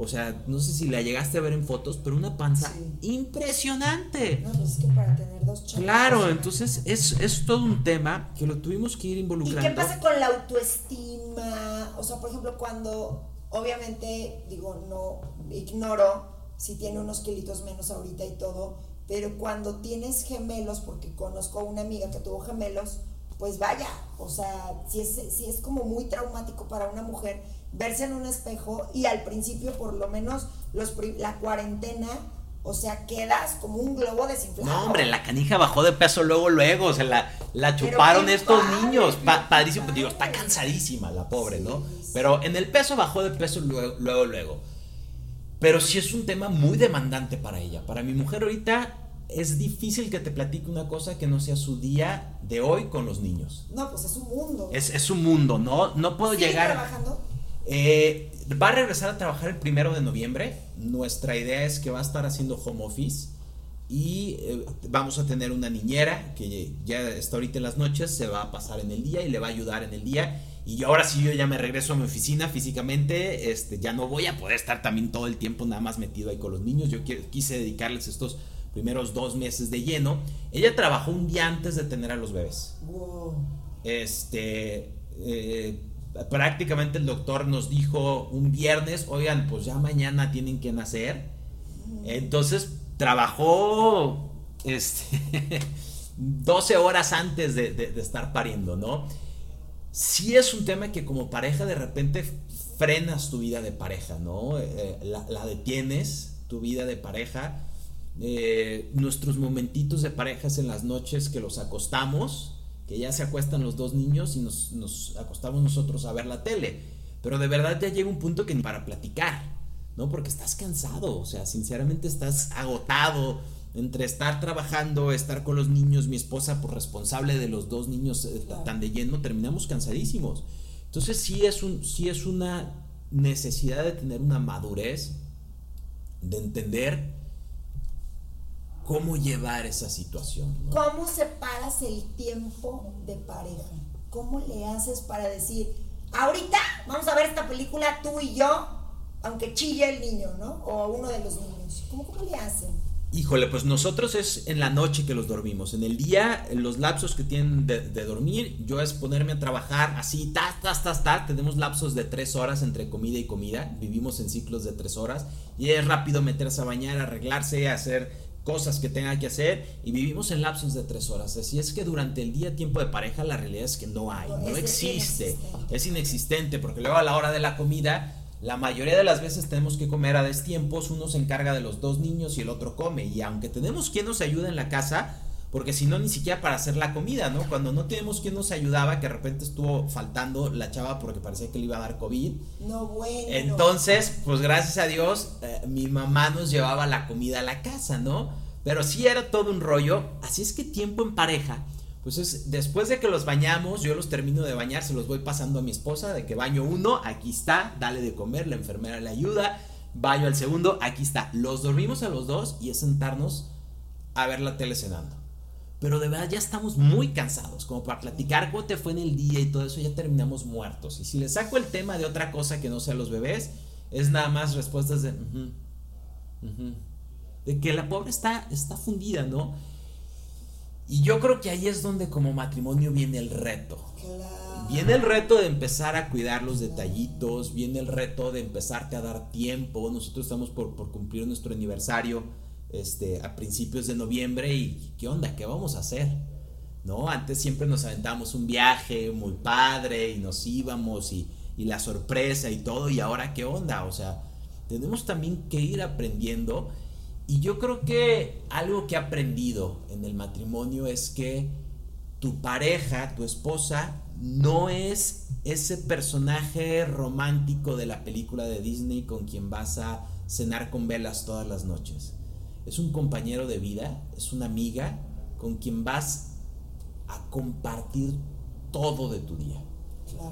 o sea, no sé si la llegaste a ver en fotos, pero una panza impresionante. No, pues es que para tener dos chavos. Claro, entonces es, es todo un tema que lo tuvimos que ir involucrando. ¿Y qué pasa con la autoestima? O sea, por ejemplo, cuando, obviamente, digo, no ignoro si tiene unos kilitos menos ahorita y todo, pero cuando tienes gemelos, porque conozco a una amiga que tuvo gemelos, pues vaya, o sea, si es, si es como muy traumático para una mujer verse en un espejo y al principio por lo menos los, la cuarentena, o sea, quedas como un globo desinflado. No, hombre, la canija bajó de peso luego, luego, o sea, la, la chuparon estos niños, padrísimo, digo, está cansadísima la pobre, ¿no? Pero en el peso bajó de peso luego, luego, luego. Pero sí es un tema muy demandante para ella. Para mi mujer ahorita es difícil que te platique una cosa que no sea su día de hoy con los niños. No, pues es un mundo. Es, es un mundo, ¿no? No puedo llegar... trabajando? Eh, va a regresar a trabajar el primero de noviembre. Nuestra idea es que va a estar haciendo home office y eh, vamos a tener una niñera que ya está ahorita en las noches, se va a pasar en el día y le va a ayudar en el día. Y ahora sí yo ya me regreso a mi oficina físicamente, este, ya no voy a poder estar también todo el tiempo nada más metido ahí con los niños. Yo quise dedicarles estos primeros dos meses de lleno. Ella trabajó un día antes de tener a los bebés. Este, eh, prácticamente el doctor nos dijo un viernes, oigan, pues ya mañana tienen que nacer. Entonces trabajó este, 12 horas antes de, estar pariendo, ¿no? Sí es un tema que como pareja de repente frenas tu vida de pareja, ¿no? Eh, la, detienes, tu vida de pareja. Eh, nuestros momentitos de parejas en las noches que los acostamos, que ya se acuestan los dos niños y nos, acostamos nosotros a ver la tele. Pero de verdad ya llega un punto que ni para platicar, ¿no? Porque estás cansado, o sea, sinceramente estás agotado entre estar trabajando, estar con los niños, mi esposa por responsable de los dos niños eh, tan de lleno, terminamos cansadísimos. Entonces sí es, un, sí es una necesidad de tener una madurez, de entender cómo llevar esa situación. ¿Cómo separas el tiempo de pareja? ¿Cómo le haces para decir, ahorita vamos a ver esta película tú y yo, aunque chille el niño, ¿no? O uno de los niños. ¿Cómo, cómo le hacen? Híjole, pues nosotros es en la noche que los dormimos. En el día, los lapsos que tienen de, dormir, yo es ponerme a trabajar así, tas, tas, tas, tas. Tenemos lapsos de tres horas entre comida y comida. Vivimos en ciclos de tres horas. Y es rápido meterse a bañar, arreglarse, hacer cosas que tenga que hacer y vivimos en lapsos de tres horas. Así es que durante el día tiempo de pareja la realidad es que no hay, no, existe, es inexistente, porque luego a la hora de la comida, la mayoría de las veces tenemos que comer a destiempos, uno se encarga de los dos niños y el otro come, y aunque tenemos quien nos ayuda en la casa, porque si no, ni siquiera para hacer la comida, ¿no? Cuando no tenemos quien nos ayudaba, que de repente estuvo faltando la chava porque parecía que le iba a dar COVID. No, bueno. Entonces, pues gracias a Dios, eh, mi mamá nos llevaba la comida a la casa, ¿no? Pero sí era todo un rollo. Así es que tiempo en pareja. Pues es, después de que los bañamos, yo los termino de bañar, se los voy pasando a mi esposa, de que baño uno, aquí está, dale de comer, la enfermera le ayuda, baño al segundo, aquí está. Los dormimos a los dos y es sentarnos a ver la tele cenando. Pero de verdad ya estamos muy cansados, como para platicar cómo te fue en el día y todo eso, ya terminamos muertos. Y si le saco el tema de otra cosa que no sea los bebés, es nada más respuestas de... De que la pobre está, está fundida, ¿no? Y yo creo que ahí es donde como matrimonio viene el reto. Viene el reto de empezar a cuidar los detallitos, viene el reto de empezarte a dar tiempo. Nosotros estamos por, por cumplir nuestro aniversario este, a principios de noviembre y ¿qué onda? ¿Qué vamos a hacer? ¿No? Antes siempre nos aventamos un viaje muy padre y nos íbamos y, y la sorpresa y todo y ahora ¿qué onda? O sea, tenemos también que ir aprendiendo y yo creo que algo que he aprendido en el matrimonio es que tu pareja, tu esposa, no es ese personaje romántico de la película de Disney con quien vas a cenar con velas todas las noches es un compañero de vida, es una amiga con quien vas a compartir todo de tu día.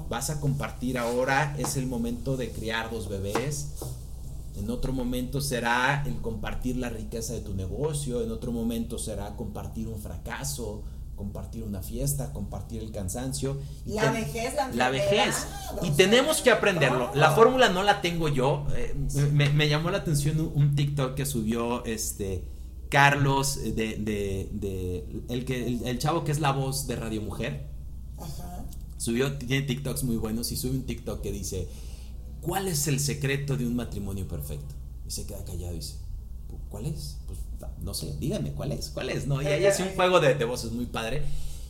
Vas a compartir ahora, es el momento de criar dos bebés. En otro momento será el compartir la riqueza de tu negocio. En otro momento será compartir un fracaso compartir una fiesta, compartir el cansancio. la vejez, la, la vejez. Y tenemos que aprenderlo. La fórmula no la tengo yo. Eh, me, llamó la atención un, TikTok que subió este Carlos de, de, el que el, chavo que es la voz de Radio Mujer. Ajá. Subió, tiene TikToks muy buenos y sube un TikTok que dice, ¿cuál es el secreto de un matrimonio perfecto? Y se queda callado y dice, ¿cuál es? Pues no sé, díganme cuál es, cuál es, ¿no? Y ahí hace un juego de, de voces muy padre.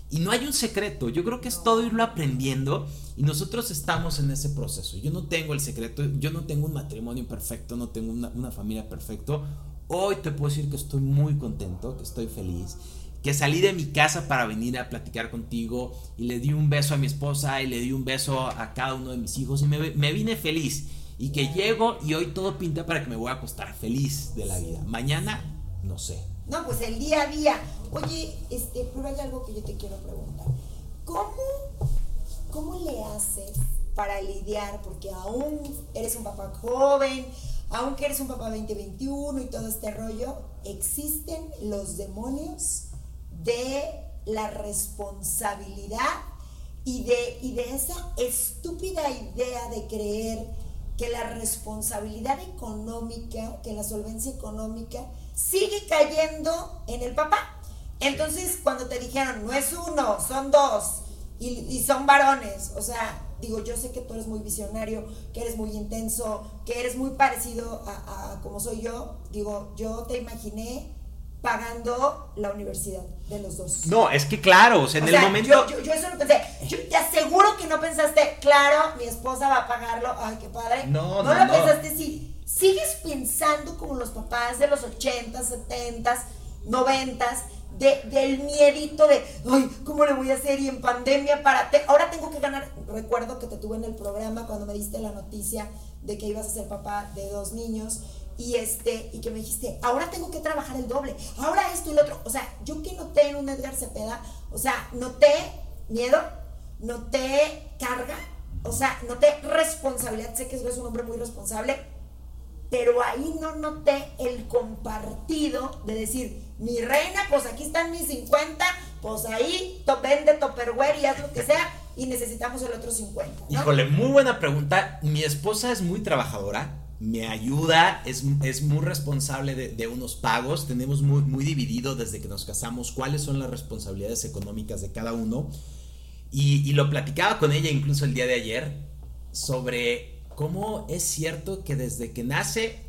Y no hay un secreto, yo creo que es todo irlo aprendiendo y nosotros estamos en ese proceso. Yo no tengo el secreto, yo no tengo un matrimonio perfecto, no tengo una, una familia perfecta. Hoy te puedo decir que estoy muy contento, que estoy feliz, que salí de mi casa para venir a platicar contigo y le di un beso a mi esposa y le di un beso a cada uno de mis hijos y me, me vine feliz. Y que llego y hoy todo pinta para que me voy a acostar feliz de la vida. Mañana no sé. No, pues el día a día. Oye, este, pero hay algo que yo te quiero preguntar. ¿Cómo, cómo le haces para lidiar? Porque aún eres un papá joven, aunque eres un papá 2021 y todo este rollo, existen los demonios de la responsabilidad y de, y de esa estúpida idea de creer que la responsabilidad económica, que la solvencia económica sigue cayendo en el papá. Entonces, cuando te dijeron, no es uno, son dos, y, son varones, o sea, digo, yo sé que tú eres muy visionario, que eres muy intenso, que eres muy parecido a, como soy yo, digo, yo te imaginé pagando la universidad de los dos. No, es que claro, o sea, en el momento... Yo, yo, eso lo pensé, yo te aseguro que no pensaste, claro, mi esposa va a pagarlo, ay, qué padre. No, no, no. lo pensaste, sí sigues pensando como los papás de los 80, 70, 90, de, del miedito de, ay, ¿cómo le voy a hacer? Y en pandemia para... ahora tengo que ganar. Recuerdo que te tuve en el programa cuando me diste la noticia de que ibas a ser papá de dos niños y este y que me dijiste, ahora tengo que trabajar el doble, ahora esto y lo otro. O sea, yo que noté en un Edgar Cepeda, o sea, noté miedo, noté carga, o sea, noté responsabilidad. Sé que eres un hombre muy responsable, pero ahí no noté el compartido de decir, mi reina, pues aquí están mis 50, pues ahí vende Topperware y haz lo que sea, y necesitamos el otro 50. Híjole, muy buena pregunta. Mi esposa es muy trabajadora, me ayuda, es, es muy responsable de, unos pagos, tenemos muy, muy dividido desde que nos casamos cuáles son las responsabilidades económicas de cada uno. Y, y lo platicaba con ella incluso el día de ayer sobre cómo es cierto que desde que nace,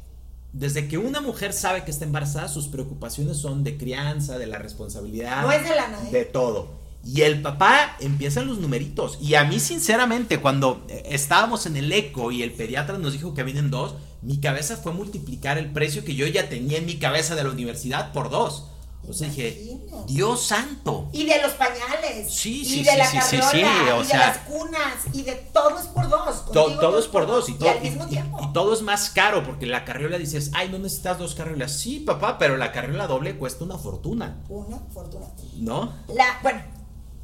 desde que una mujer sabe que está embarazada, sus preocupaciones son de crianza, de la responsabilidad, no es de, la de todo. Y el papá empiezan los numeritos. Y a mí, sinceramente, cuando estábamos en el eco y el pediatra nos dijo que vienen dos, mi cabeza fue multiplicar el precio que yo ya tenía en mi cabeza de la universidad por dos. O sea, dije, Dios santo. Y de los pañales. Sí, sí, y de sí, la sí, sí, sí, o y de las cunas, y de todo es por dos. todo es por dos. Y, todo, al mismo tiempo. Y, todo es más caro, porque la carriola dices, ay, no necesitas dos carriolas. Sí, papá, pero la carriola doble cuesta una fortuna. Una fortuna. ¿No? La, bueno,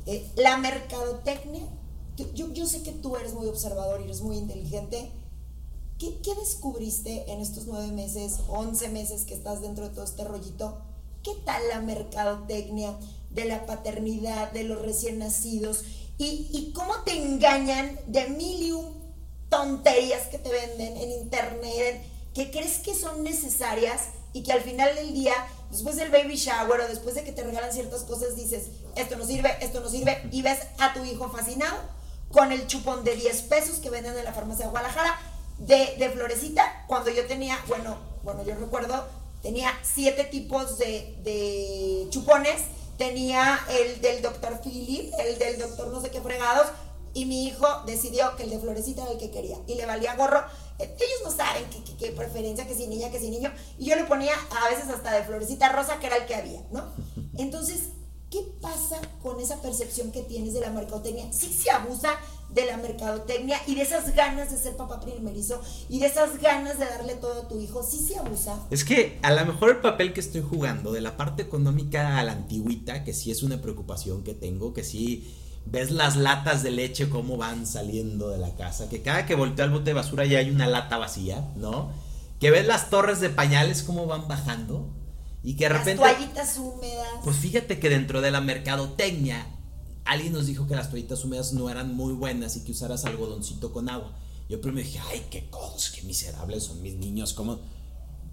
eh, la mercadotecnia, yo, yo sé que tú eres muy observador y eres muy inteligente. ¿Qué, ¿Qué descubriste en estos nueve meses, once meses que estás dentro de todo este rollito? ¿Qué tal la mercadotecnia de la paternidad, de los recién nacidos? ¿Y, cómo te engañan de mil y un tonterías que te venden en internet, que crees que son necesarias y que al final del día, después del baby shower o después de que te regalan ciertas cosas, dices, esto no sirve, esto no sirve, y ves a tu hijo fascinado con el chupón de 10 pesos que venden en la farmacia de Guadalajara de, de florecita, cuando yo tenía, bueno, bueno, yo recuerdo tenía siete tipos de, chupones. Tenía el del doctor Philip, el del doctor no sé qué fregados, y mi hijo decidió que el de Florecita era el que quería. Y le valía gorro. Eh, ellos no saben qué, preferencia, que si niña, que si niño. Y yo le ponía a veces hasta de Florecita Rosa, que era el que había, ¿no? Entonces, ¿qué pasa con esa percepción que tienes de la mercadotecnia? Sí se abusa de la mercadotecnia y de esas ganas de ser papá primerizo y de esas ganas de darle todo a tu hijo, sí se abusa. Es que a lo mejor el papel que estoy jugando de la parte económica a la antigüita, que sí es una preocupación que tengo, que sí ves las latas de leche cómo van saliendo de la casa, que cada que voltea al bote de basura ya hay una lata vacía, ¿no? Que ves las torres de pañales cómo van bajando y que de repente... Las toallitas húmedas. Pues fíjate que dentro de la mercadotecnia alguien nos dijo que las toallitas húmedas no eran muy buenas y que usaras algodoncito con agua. Yo primero dije, ay, qué codos, qué miserables son mis niños, ¿cómo?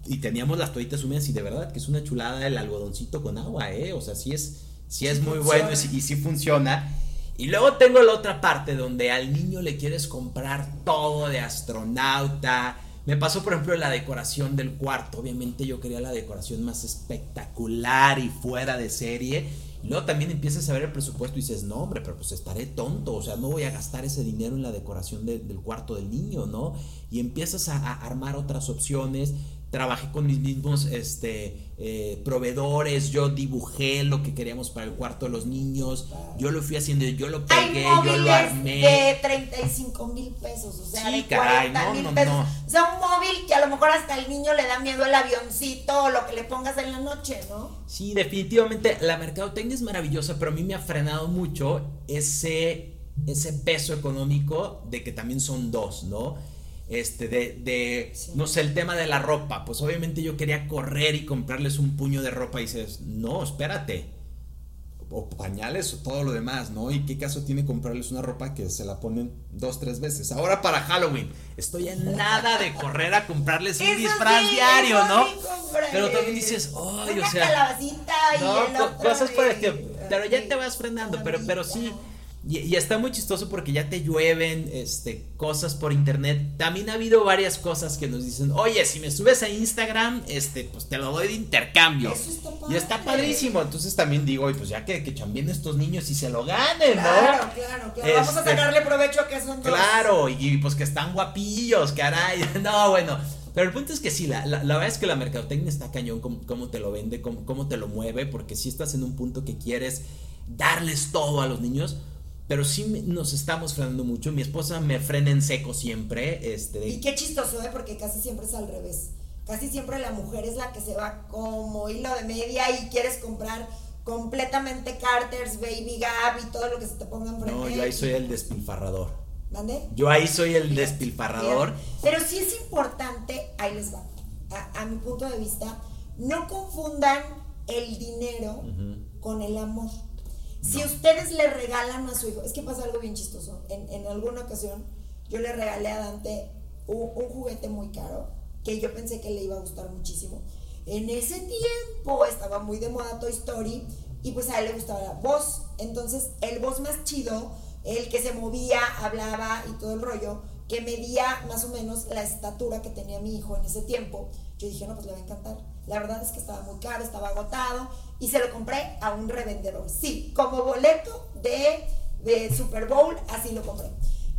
Y teníamos las toallitas húmedas y de verdad que es una chulada el algodoncito con agua, ¿eh? O sea, sí es, sí es muy bueno y sí, y sí funciona. Y luego tengo la otra parte donde al niño le quieres comprar todo de astronauta. Me pasó, por ejemplo, la decoración del cuarto. Obviamente yo quería la decoración más espectacular y fuera de serie. Y luego también empiezas a ver el presupuesto y dices, no, hombre, pero pues estaré tonto, o sea, no voy a gastar ese dinero en la decoración del cuarto del niño, ¿no? Y empiezas a, a armar otras opciones trabajé con mis mismos este, eh, proveedores, yo dibujé lo que queríamos para el cuarto de los niños, yo lo fui haciendo, yo lo pegué, yo lo armé. de 35 mil pesos, o sea, de 40 mil pesos. O sea, un móvil que a lo mejor hasta el niño le da miedo el avioncito o lo que le pongas en la noche, ¿no? Sí, definitivamente la mercadotecnia es maravillosa, pero a mí me ha frenado mucho ese, ese peso económico de que también son dos, ¿no? Este, de, de no sé, el tema de la ropa, pues obviamente yo quería correr y comprarles un puño de ropa y dices, no, espérate, o pañales o todo lo demás, ¿no? ¿Y qué caso tiene comprarles una ropa que se la ponen dos, tres veces? Ahora para Halloween, estoy en nada de correr a comprarles un disfraz diario, ¿no? Pero también dices, ay, o sea, no, cosas el pero ya te vas frenando, pero, pero sí y, está muy chistoso porque ya te llueven este, cosas por internet. También ha habido varias cosas que nos dicen, oye, si me subes a Instagram, este, pues te lo doy de intercambio. Y está padrísimo. Entonces también digo, pues ya que, que chambien estos niños y se lo ganen, ¿no? Claro, claro, claro. Vamos a este, sacarle provecho a que son dos. Claro, y, pues que están guapillos, caray. No, bueno. Pero el punto es que sí, la, la, verdad es que la mercadotecnia está cañón, cómo, te lo vende, cómo, cómo te lo mueve, porque si estás en un punto que quieres darles todo a los niños, pero sí nos estamos frenando mucho. Mi esposa me frena en seco siempre. Este, y qué chistoso, ¿eh? Porque casi siempre es al revés. Casi siempre la mujer es la que se va como hilo de media y quieres comprar completamente Carters, Baby Gap y todo lo que se te ponga enfrente. No, yo ahí soy el despilfarrador. ¿Mande? Yo ahí soy el despilfarrador. Pero sí es importante, ahí les va, a, mi punto de vista, no confundan el dinero con el amor. Si ustedes le regalan a su hijo, es que pasa algo bien chistoso. En, alguna ocasión yo le regalé a Dante un, juguete muy caro que yo pensé que le iba a gustar muchísimo. En ese tiempo estaba muy de moda Toy Story y pues a él le gustaba la voz. Entonces el voz más chido, el que se movía, hablaba y todo el rollo, que medía más o menos la estatura que tenía mi hijo en ese tiempo, yo dije, no, pues le va a encantar. La verdad es que estaba muy caro, estaba agotado y se lo compré a un revendedor. Sí, como boleto de, de Super Bowl, así lo compré.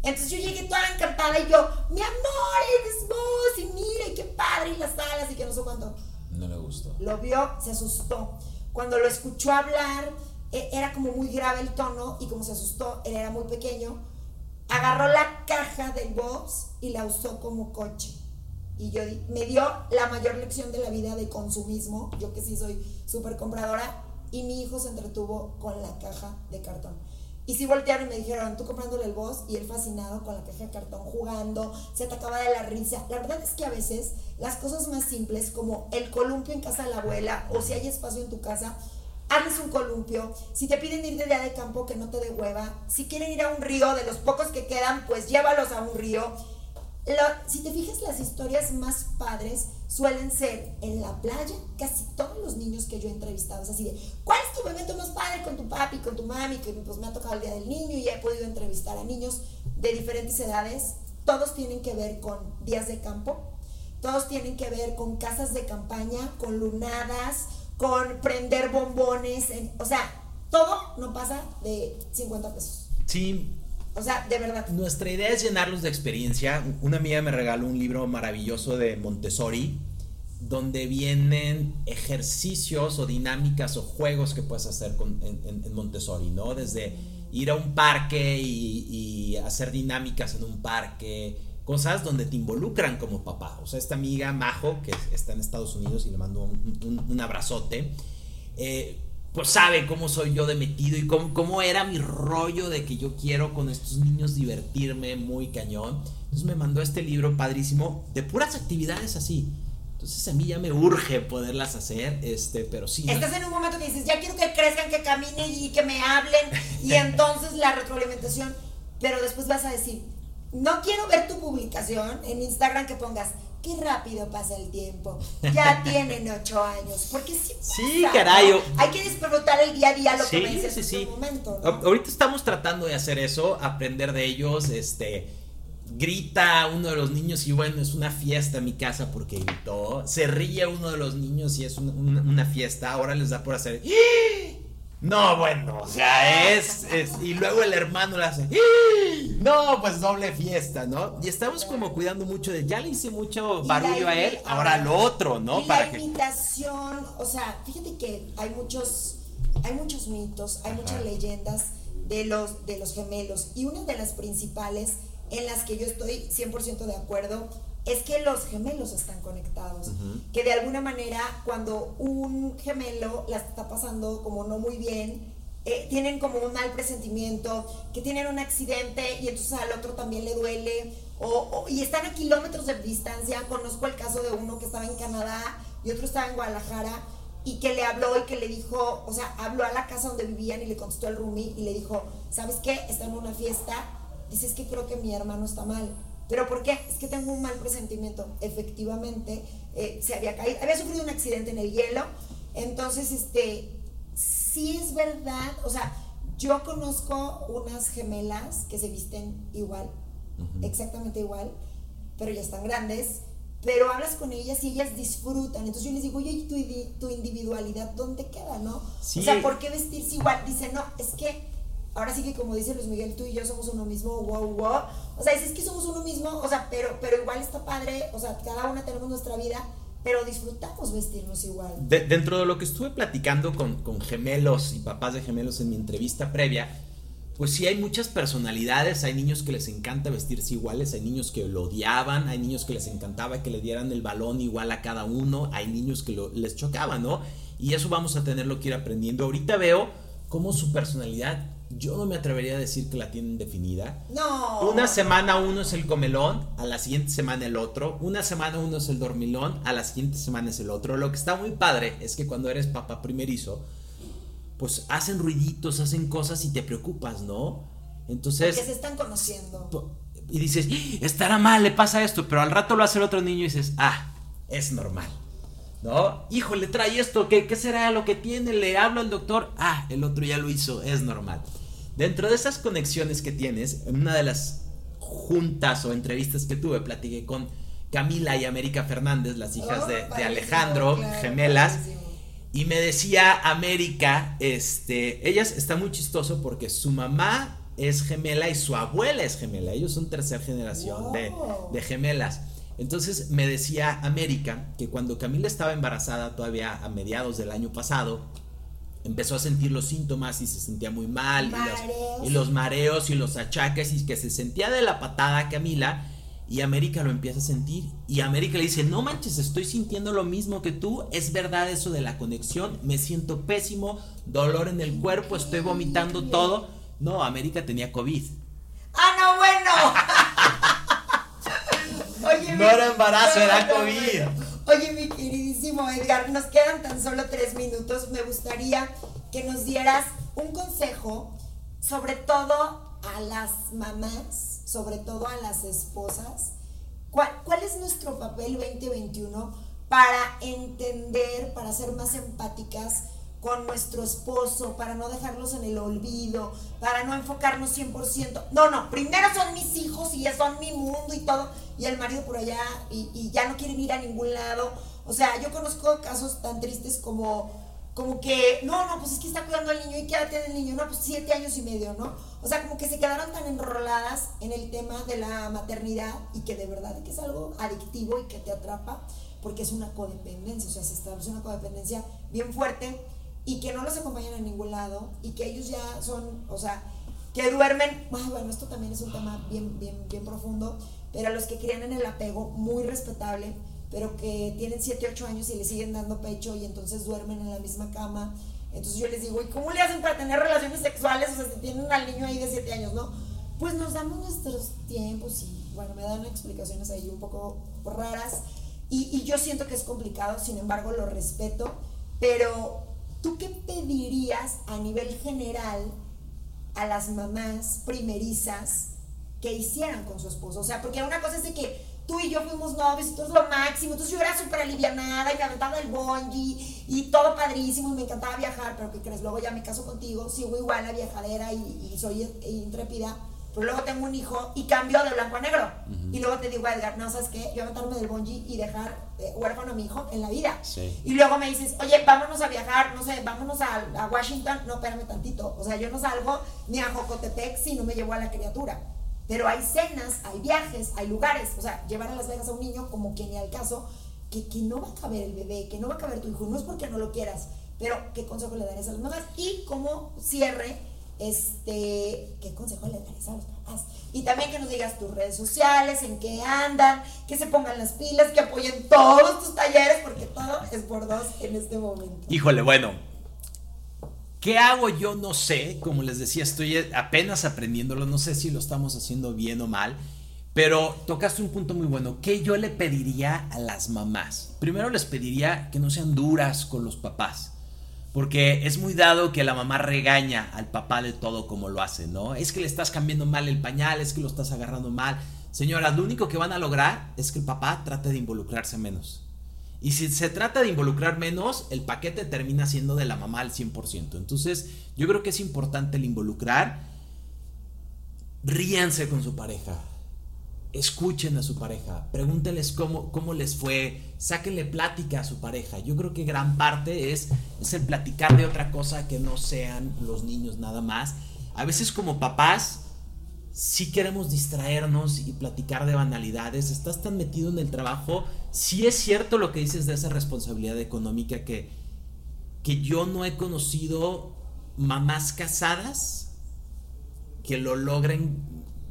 Entonces yo llegué toda encantada y yo, mi amor, eres vos, y mira, y qué padre, y las alas, y que no sé cuánto. No le gustó. Lo vio, se asustó. Cuando lo escuchó hablar, e, era como muy grave el tono, y como se asustó, él era muy pequeño, agarró la caja del box y la usó como coche y yo me dio la mayor lección de la vida de consumismo, yo que sí soy súper compradora, y mi hijo se entretuvo con la caja de cartón. Y si voltearon y me dijeron, tú comprándole el boss y él fascinado con la caja de cartón, jugando, se atacaba de la risa. La verdad es que a veces las cosas más simples, como el columpio en casa de la abuela, o si hay espacio en tu casa, hazles un columpio. Si te piden ir de día de campo, que no te dé hueva. Si quieren ir a un río, de los pocos que quedan, pues llévalos a un río si te fijas, las historias más padres suelen ser en la playa. Casi todos los niños que yo he entrevistado es así de, ¿cuál es tu momento más padre con tu papi, con tu mami? Que pues me ha tocado el Día del Niño y he podido entrevistar a niños de diferentes edades. Todos tienen que ver con días de campo. Todos tienen que ver con casas de campaña, con lunadas, con prender bombones. o sea, todo no pasa de 50 pesos. Sí, o sea, de verdad. Nuestra idea es llenarlos de experiencia. Una amiga me regaló un libro maravilloso de Montessori, donde vienen ejercicios o dinámicas o juegos que puedes hacer en, Montessori, ¿no? Desde ir a un parque y, hacer dinámicas en un parque, cosas donde te involucran como papá. O sea, esta amiga Majo, que está en Estados Unidos y le mando un, abrazote, eh, pues sabe cómo soy yo de metido y cómo, cómo era mi rollo de que yo quiero con estos niños divertirme muy cañón. Entonces me mandó este libro padrísimo de puras actividades así. Entonces a mí ya me urge poderlas hacer, este, pero sí. Estás en un momento que dices, ya quiero que crezcan, que caminen y que me hablen, y entonces la retroalimentación, pero después vas a decir, no quiero ver tu publicación en Instagram que pongas, qué rápido pasa el tiempo, ya tienen ocho años, porque sí, sí caray, hay que disfrutar el día a día lo que me dices en este momento. Ahorita estamos tratando de hacer eso, aprender de ellos, este grita uno de los niños y bueno, es una fiesta en mi casa porque gritó. Se ríe uno de los niños y es una, fiesta. Ahora les da por hacer. No, bueno, o sea, es, Y luego el hermano le hace. No, pues doble fiesta, ¿no? Y estamos como cuidando mucho de. Ya le hice mucho barullo a él, ahora lo otro, ¿no? Y la imitación, o sea, fíjate que hay muchos. Hay muchos mitos, hay muchas leyendas de los, de los gemelos. Y una de las principales en las que yo estoy 100% de acuerdo es que los gemelos están conectados. Que de alguna manera cuando un gemelo la está pasando como no muy bien, eh, tienen como un mal presentimiento, que tienen un accidente y entonces al otro también le duele, o, y están a kilómetros de distancia. Conozco el caso de uno que estaba en Canadá y otro estaba en Guadalajara y que le habló y que le dijo, o sea, habló a la casa donde vivían y le contestó al roomie y le dijo, ¿sabes qué? Está en una fiesta, dices que creo que mi hermano está mal ¿Pero por qué? Es que tengo un mal presentimiento. Efectivamente, eh, se había caído, había sufrido un accidente en el hielo. Entonces, este, sí es verdad, o sea, yo conozco unas gemelas que se visten igual, exactamente igual, pero ya están grandes, pero hablas con ellas y ellas disfrutan. Entonces yo les digo, oye, ¿tu, tu individualidad dónde queda, no? O sea, ¿por qué vestirse igual? Dice, no, es que ahora sí que como dice Luis Miguel, tú y yo somos uno mismo, wow, wow. O sea, es que somos uno mismo, o sea, pero, pero igual está padre, o sea, cada una tenemos nuestra vida, pero disfrutamos vestirnos igual. dentro de lo que estuve platicando con, con gemelos y papás de gemelos en mi entrevista previa, pues sí hay muchas personalidades, hay niños que les encanta vestirse iguales, hay niños que lo odiaban, hay niños que les encantaba que le dieran el balón igual a cada uno, hay niños que les chocaba, ¿no? Y eso vamos a tenerlo que ir aprendiendo. Ahorita veo cómo su personalidad yo no me atrevería a decir que la tienen definida. No. Una semana uno es el comelón, a la siguiente semana el otro. Una semana uno es el dormilón, a la siguiente semana es el otro. Lo que está muy padre es que cuando eres papá primerizo, pues hacen ruiditos, hacen cosas y te preocupas, ¿no? Entonces. Porque se están conociendo. Y dices, estará mal, le pasa esto, pero al rato lo hace el otro niño y dices, ah, es normal. ¿No? Híjole, trae esto, ¿qué, ¿qué será lo que tiene? Le hablo al doctor, ah, el otro ya lo hizo, es normal. Dentro de esas conexiones que tienes, en una de las juntas o entrevistas que tuve, platiqué con Camila y América Fernández, las hijas de, oh, Alejandro, gemelas. Y me decía América, este, ellas está muy chistoso porque su mamá es gemela y su abuela es gemela. Ellos son tercera generación de, de, gemelas. Entonces me decía América que cuando Camila estaba embarazada todavía a mediados del año pasado, empezó a sentir los síntomas y se sentía muy mal y los, mareos y los achaques y que se sentía de la patada Camila y América lo empieza a sentir y América le dice, no manches, estoy sintiendo lo mismo que tú, es verdad eso de la conexión, me siento pésimo, dolor en el cuerpo, estoy vomitando todo. No, América tenía COVID. Ah, no, bueno. no era embarazo, era COVID. Oye, mi Edgar, nos quedan tan solo tres minutos. Me gustaría que nos dieras un consejo, sobre todo a las mamás, sobre todo a las esposas. ¿Cuál, es nuestro papel 2021 para entender, para ser más empáticas? con nuestro esposo, para no dejarlos en el olvido, para no enfocarnos 100%. No, no, primero son mis hijos y ya son mi mundo y todo, y el marido por allá, y, ya no quieren ir a ningún lado. O sea, yo conozco casos tan tristes como, como que, no, no, pues es que está cuidando al niño y qué edad tiene el niño, no, pues siete años y medio, ¿no? O sea, como que se quedaron tan enroladas en el tema de la maternidad y que de verdad que es algo adictivo y que te atrapa porque es una codependencia, o sea, se establece una codependencia bien fuerte y que no los acompañan a ningún lado y que ellos ya son, o sea, que duermen, bueno, esto también es un tema bien, bien, bien profundo, pero a los que crían en el apego, muy respetable, pero que tienen 7, 8 años y le siguen dando pecho y entonces duermen en la misma cama. Entonces yo les digo, ¿y cómo le hacen para tener relaciones sexuales? O sea, si tienen al niño ahí de 7 años, ¿no? Pues nos damos nuestros tiempos y, bueno, me dan explicaciones ahí un poco raras. Y, y yo siento que es complicado, sin embargo, lo respeto. Pero, ¿tú qué pedirías a nivel general a las mamás primerizas que hicieran con su esposo? O sea, porque una cosa es de que tú y yo fuimos novios y todo es lo máximo, entonces yo era súper alivianada y me aventaba el bungee y todo padrísimo y me encantaba viajar, pero ¿qué crees? Luego ya me caso contigo, sigo igual a viajadera y, y soy intrépida, pero luego tengo un hijo y cambio de blanco a negro. Y luego te digo, Edgar, no, ¿sabes qué? Yo aventarme del bungee y dejar eh, huérfano a mi hijo en la vida. Y luego me dices, oye, vámonos a viajar, no sé, vámonos a, a Washington. No, espérame tantito. O sea, yo no salgo ni a Jocotepec si no me llevo a la criatura. Pero hay cenas, hay viajes, hay lugares. O sea, llevar a Las Vegas a un niño como que ni al caso, que, que no va a caber el bebé, que no va a caber tu hijo. No es porque no lo quieras, pero ¿qué consejo le darías a las mamás? Y como cierre, este, ¿qué consejo le darías a los papás? Y también que nos digas tus redes sociales, en qué andan, que se pongan las pilas, que apoyen todos tus talleres, porque todo es por dos en este momento. Híjole, bueno, ¿Qué hago yo? No sé, como les decía, estoy apenas aprendiéndolo, no sé si lo estamos haciendo bien o mal, pero tocaste un punto muy bueno. ¿Qué yo le pediría a las mamás? Primero les pediría que no sean duras con los papás, porque es muy dado que la mamá regaña al papá de todo como lo hace, ¿no? Es que le estás cambiando mal el pañal, es que lo estás agarrando mal. Señoras, lo único que van a lograr es que el papá trate de involucrarse menos. Y si se trata de involucrar menos, el paquete termina siendo de la mamá al 100%. Entonces, yo creo que es importante el involucrar. Ríanse con su pareja. Escuchen a su pareja. Pregúntenles cómo, cómo les fue. Sáquenle plática a su pareja. Yo creo que gran parte es, es el platicar de otra cosa que no sean los niños nada más. A veces como papás si queremos distraernos y platicar de banalidades, estás tan metido en el trabajo, si es cierto lo que dices de esa responsabilidad económica que, que yo no he conocido mamás casadas que lo logren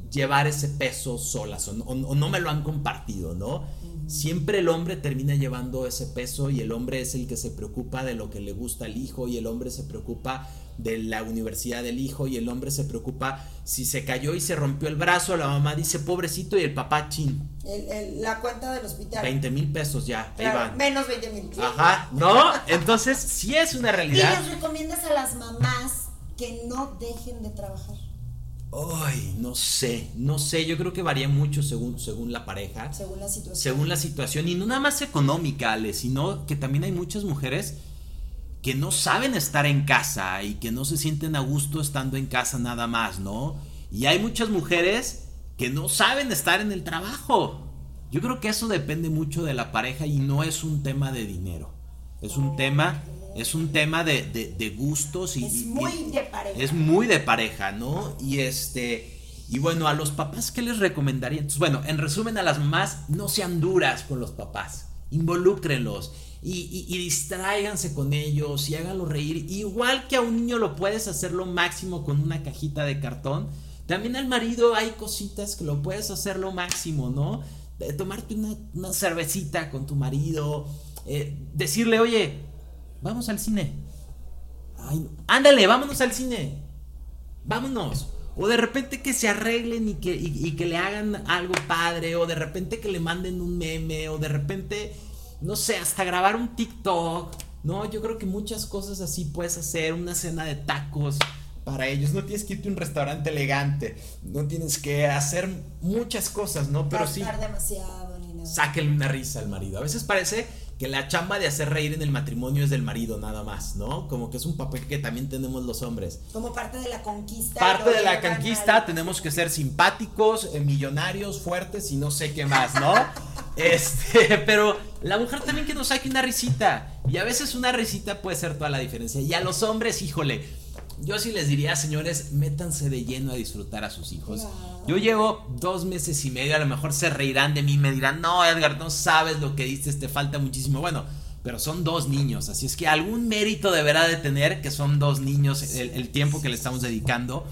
llevar ese peso solas o, no me lo han compartido, ¿no? Siempre el hombre termina llevando ese peso y el hombre es el que se preocupa de lo que le gusta al hijo y el hombre se preocupa de la universidad del hijo y el hombre se preocupa si se cayó y se rompió el brazo, la mamá dice pobrecito y el papá chin. la cuenta del hospital. 20 mil pesos ya, Menos 20 mil. Ajá, ¿no? Entonces sí es una realidad. ¿Y les recomiendas a las mamás que no dejen de trabajar? Ay, no sé, no sé, yo creo que varía mucho según, según la pareja. Según la situación. Según la situación, y no nada más económica, Ale, sino que también hay muchas mujeres que no saben estar en casa y que no se sienten a gusto estando en casa nada más, ¿no? Y hay muchas mujeres que no saben estar en el trabajo. Yo creo que eso depende mucho de la pareja y no es un tema de dinero. Es un tema, es un tema de, de, gustos y es muy de pareja. Es muy de pareja, ¿no? Y este y bueno, a los papás qué les recomendaría? Entonces, bueno, en resumen a las mamás no sean duras con los papás. Involúcrenlos y, y, distráiganse con ellos y háganlos reír. Igual que a un niño lo puedes hacer lo máximo con una cajita de cartón, también al marido hay cositas que lo puedes hacer lo máximo, ¿no? De tomarte una, cervecita con tu marido, eh, decirle, oye, vamos al cine. ándale, vámonos al cine. Vámonos. O de repente que se arreglen y que, y que le hagan algo padre. O de repente que le manden un meme. O de repente no sé, hasta grabar un TikTok. No, yo creo que muchas cosas así puedes hacer, una cena de tacos para ellos. No tienes que irte a un restaurante elegante, no tienes que hacer muchas cosas, ¿no? Pero sí. demasiado, ni nada. Sáquenle una risa al marido. A veces parece que la chamba de hacer reír en el matrimonio es del marido nada más, ¿no? Como que es un papel que también tenemos los hombres. Como parte de la conquista. Parte de la conquista, tenemos que ser simpáticos, eh, millonarios, fuertes y no sé qué más, ¿no? este, pero la mujer también que nos saque una risita. Y a veces una risita puede ser toda la diferencia. Y a los hombres, híjole, yo sí les diría, señores, métanse de lleno a disfrutar a sus hijos. Yo llevo dos meses y medio, a lo mejor se reirán de mí, me dirán, no, Edgar, no sabes lo que dices, te falta muchísimo. Bueno, pero son dos niños, así es que algún mérito deberá de tener que son dos niños el, tiempo que le estamos dedicando.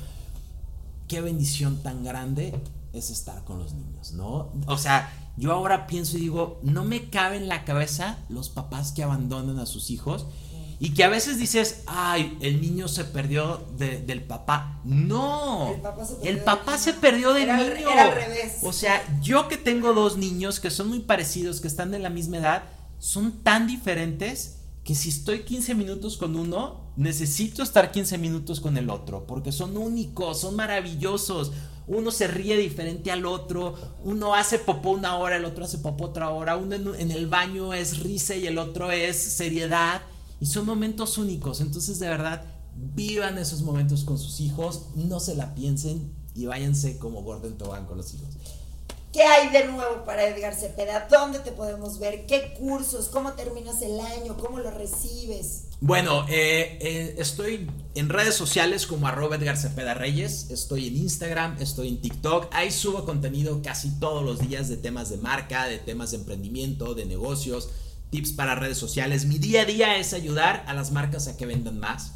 Qué bendición tan grande es estar con los niños, ¿no? O sea, yo ahora pienso y digo, no me cabe en la cabeza los papás que abandonan a sus hijos y que a veces dices, ay, el niño se perdió del papá. No, el papá se perdió, del niño. Era al revés. O sea, yo que tengo dos niños que son muy parecidos, que están de la misma edad, son tan diferentes que si estoy 15 minutos con uno, necesito estar 15 minutos con el otro, porque son únicos, son maravillosos. Uno se ríe diferente al otro, uno hace popó una hora, el otro hace popó otra hora, uno en, en el baño es risa y el otro es seriedad. Y son momentos únicos. Entonces, de verdad, vivan esos momentos con sus hijos, no se la piensen y váyanse como Gordon Tobán con los hijos. ¿Qué hay de nuevo para Edgar Cepeda? ¿Dónde te podemos ver? ¿Qué cursos? ¿Cómo terminas el año? ¿Cómo lo recibes? Bueno, eh, eh, estoy en redes sociales como arroba Edgar Cepeda Reyes, estoy en Instagram, estoy en TikTok, ahí subo contenido casi todos los días de temas de marca, de temas de emprendimiento, de negocios, tips para redes sociales. Mi día a día es ayudar a las marcas a que vendan más.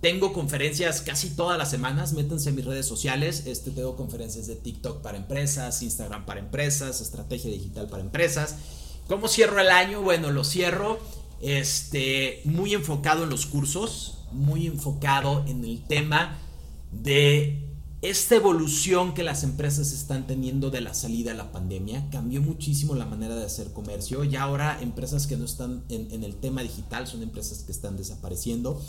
Tengo conferencias casi todas las semanas, métanse en mis redes sociales. Este tengo conferencias de TikTok para empresas, Instagram para empresas, estrategia digital para empresas. ¿Cómo cierro el año? Bueno, lo cierro este muy enfocado en los cursos, muy enfocado en el tema de esta evolución que las empresas están teniendo de la salida a la pandemia cambió muchísimo la manera de hacer comercio. Ya ahora empresas que no están en, el tema digital son empresas que están desapareciendo.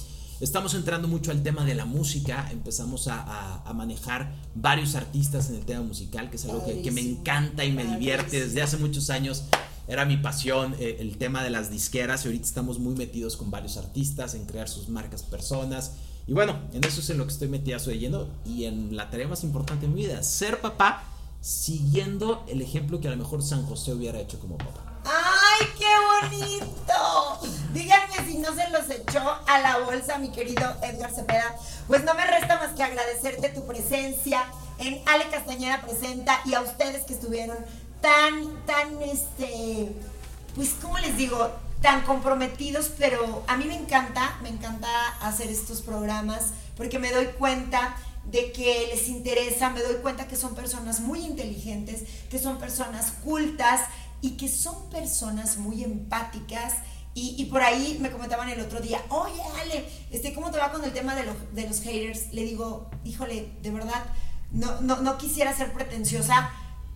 Estamos entrando mucho al tema de la música, empezamos a, manejar varios artistas en el tema musical, que es algo que, me encanta y me divierte desde hace muchos años. Era mi pasión eh, el tema de las disqueras y ahorita estamos muy metidos con varios artistas en crear sus marcas personas y bueno, en eso es en lo que estoy metido de y en la tarea más importante de mi vida, ser papá siguiendo el ejemplo que a lo mejor San José hubiera hecho como papá. ¡Ay, qué bonito! Díganme si no se los echó a la bolsa, mi querido Edgar Cepeda. Pues no me resta más que agradecerte tu presencia en Ale Castañeda Presenta y a ustedes que estuvieron tan, tan, este, pues, ¿cómo les digo? Tan comprometidos, pero a mí me encanta, me encanta hacer estos programas porque me doy cuenta de que les interesa, me doy cuenta que son personas muy inteligentes, que son personas cultas y que son personas muy empáticas. Y, por ahí me comentaban el otro día, oye Ale, este, ¿cómo te va con el tema de, de los haters? Le digo, híjole, de verdad, no, no, no quisiera ser pretenciosa,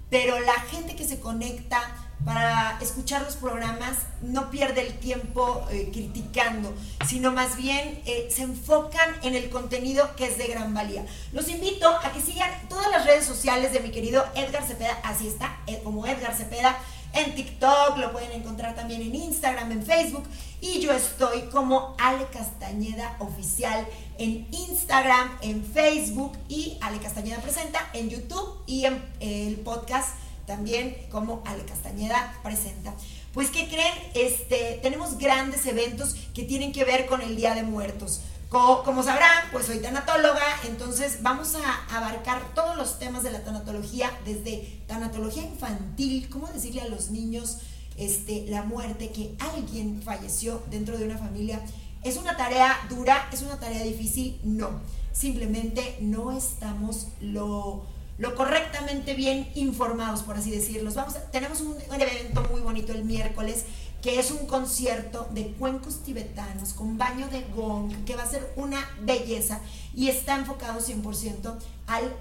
pero la gente que se conecta, para escuchar los programas no pierde el tiempo eh, criticando, sino más bien eh, se enfocan en el contenido que es de gran valía. Los invito a que sigan todas las redes sociales de mi querido Edgar Cepeda, así está, eh, como Edgar Cepeda, en TikTok, lo pueden encontrar también en Instagram, en Facebook, y yo estoy como Ale Castañeda Oficial en Instagram, en Facebook, y Ale Castañeda Presenta en YouTube y en el podcast también como Ale Castañeda presenta. Pues, ¿qué creen? Este, tenemos grandes eventos que tienen que ver con el Día de Muertos. Como, sabrán, pues soy tanatóloga, entonces vamos a abarcar todos los temas de la tanatología, desde tanatología infantil, cómo decirle a los niños este, la muerte, que alguien falleció dentro de una familia. ¿Es una tarea dura? ¿Es una tarea difícil? No. Simplemente no estamos lo lo correctamente bien informados, por así decirlo. Vamos tenemos un, evento muy bonito el miércoles, que es un concierto de cuencos tibetanos con baño de gong, que va a ser una belleza y está enfocado 100% al,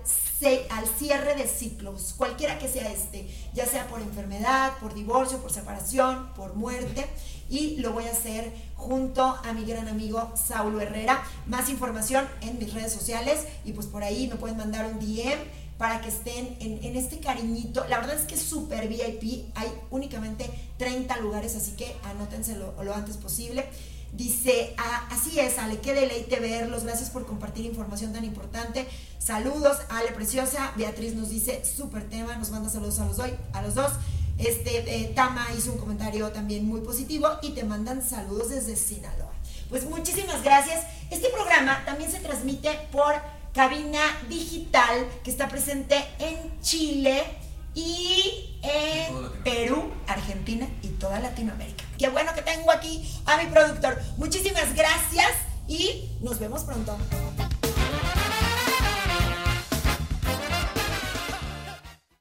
al cierre de ciclos, cualquiera que sea este, ya sea por enfermedad, por divorcio, por separación, por muerte. Y lo voy a hacer junto a mi gran amigo Saulo Herrera. Más información en mis redes sociales y pues por ahí me pueden mandar un DM para que estén en, este cariñito. La verdad es que es súper VIP, hay únicamente 30 lugares, así que anótense lo, antes posible. Dice, ah, así es, Ale, qué deleite verlos, gracias por compartir información tan importante. Saludos, Ale Preciosa. Beatriz nos dice, súper tema, nos manda saludos a los, a los dos. Este, eh, Tama hizo un comentario también muy positivo y te mandan saludos desde Sinaloa. Pues muchísimas gracias. Este programa también se transmite por cabina digital que está presente en Chile y en Perú, Argentina y toda Latinoamérica. Qué bueno que tengo aquí a mi productor. Muchísimas gracias y nos vemos pronto.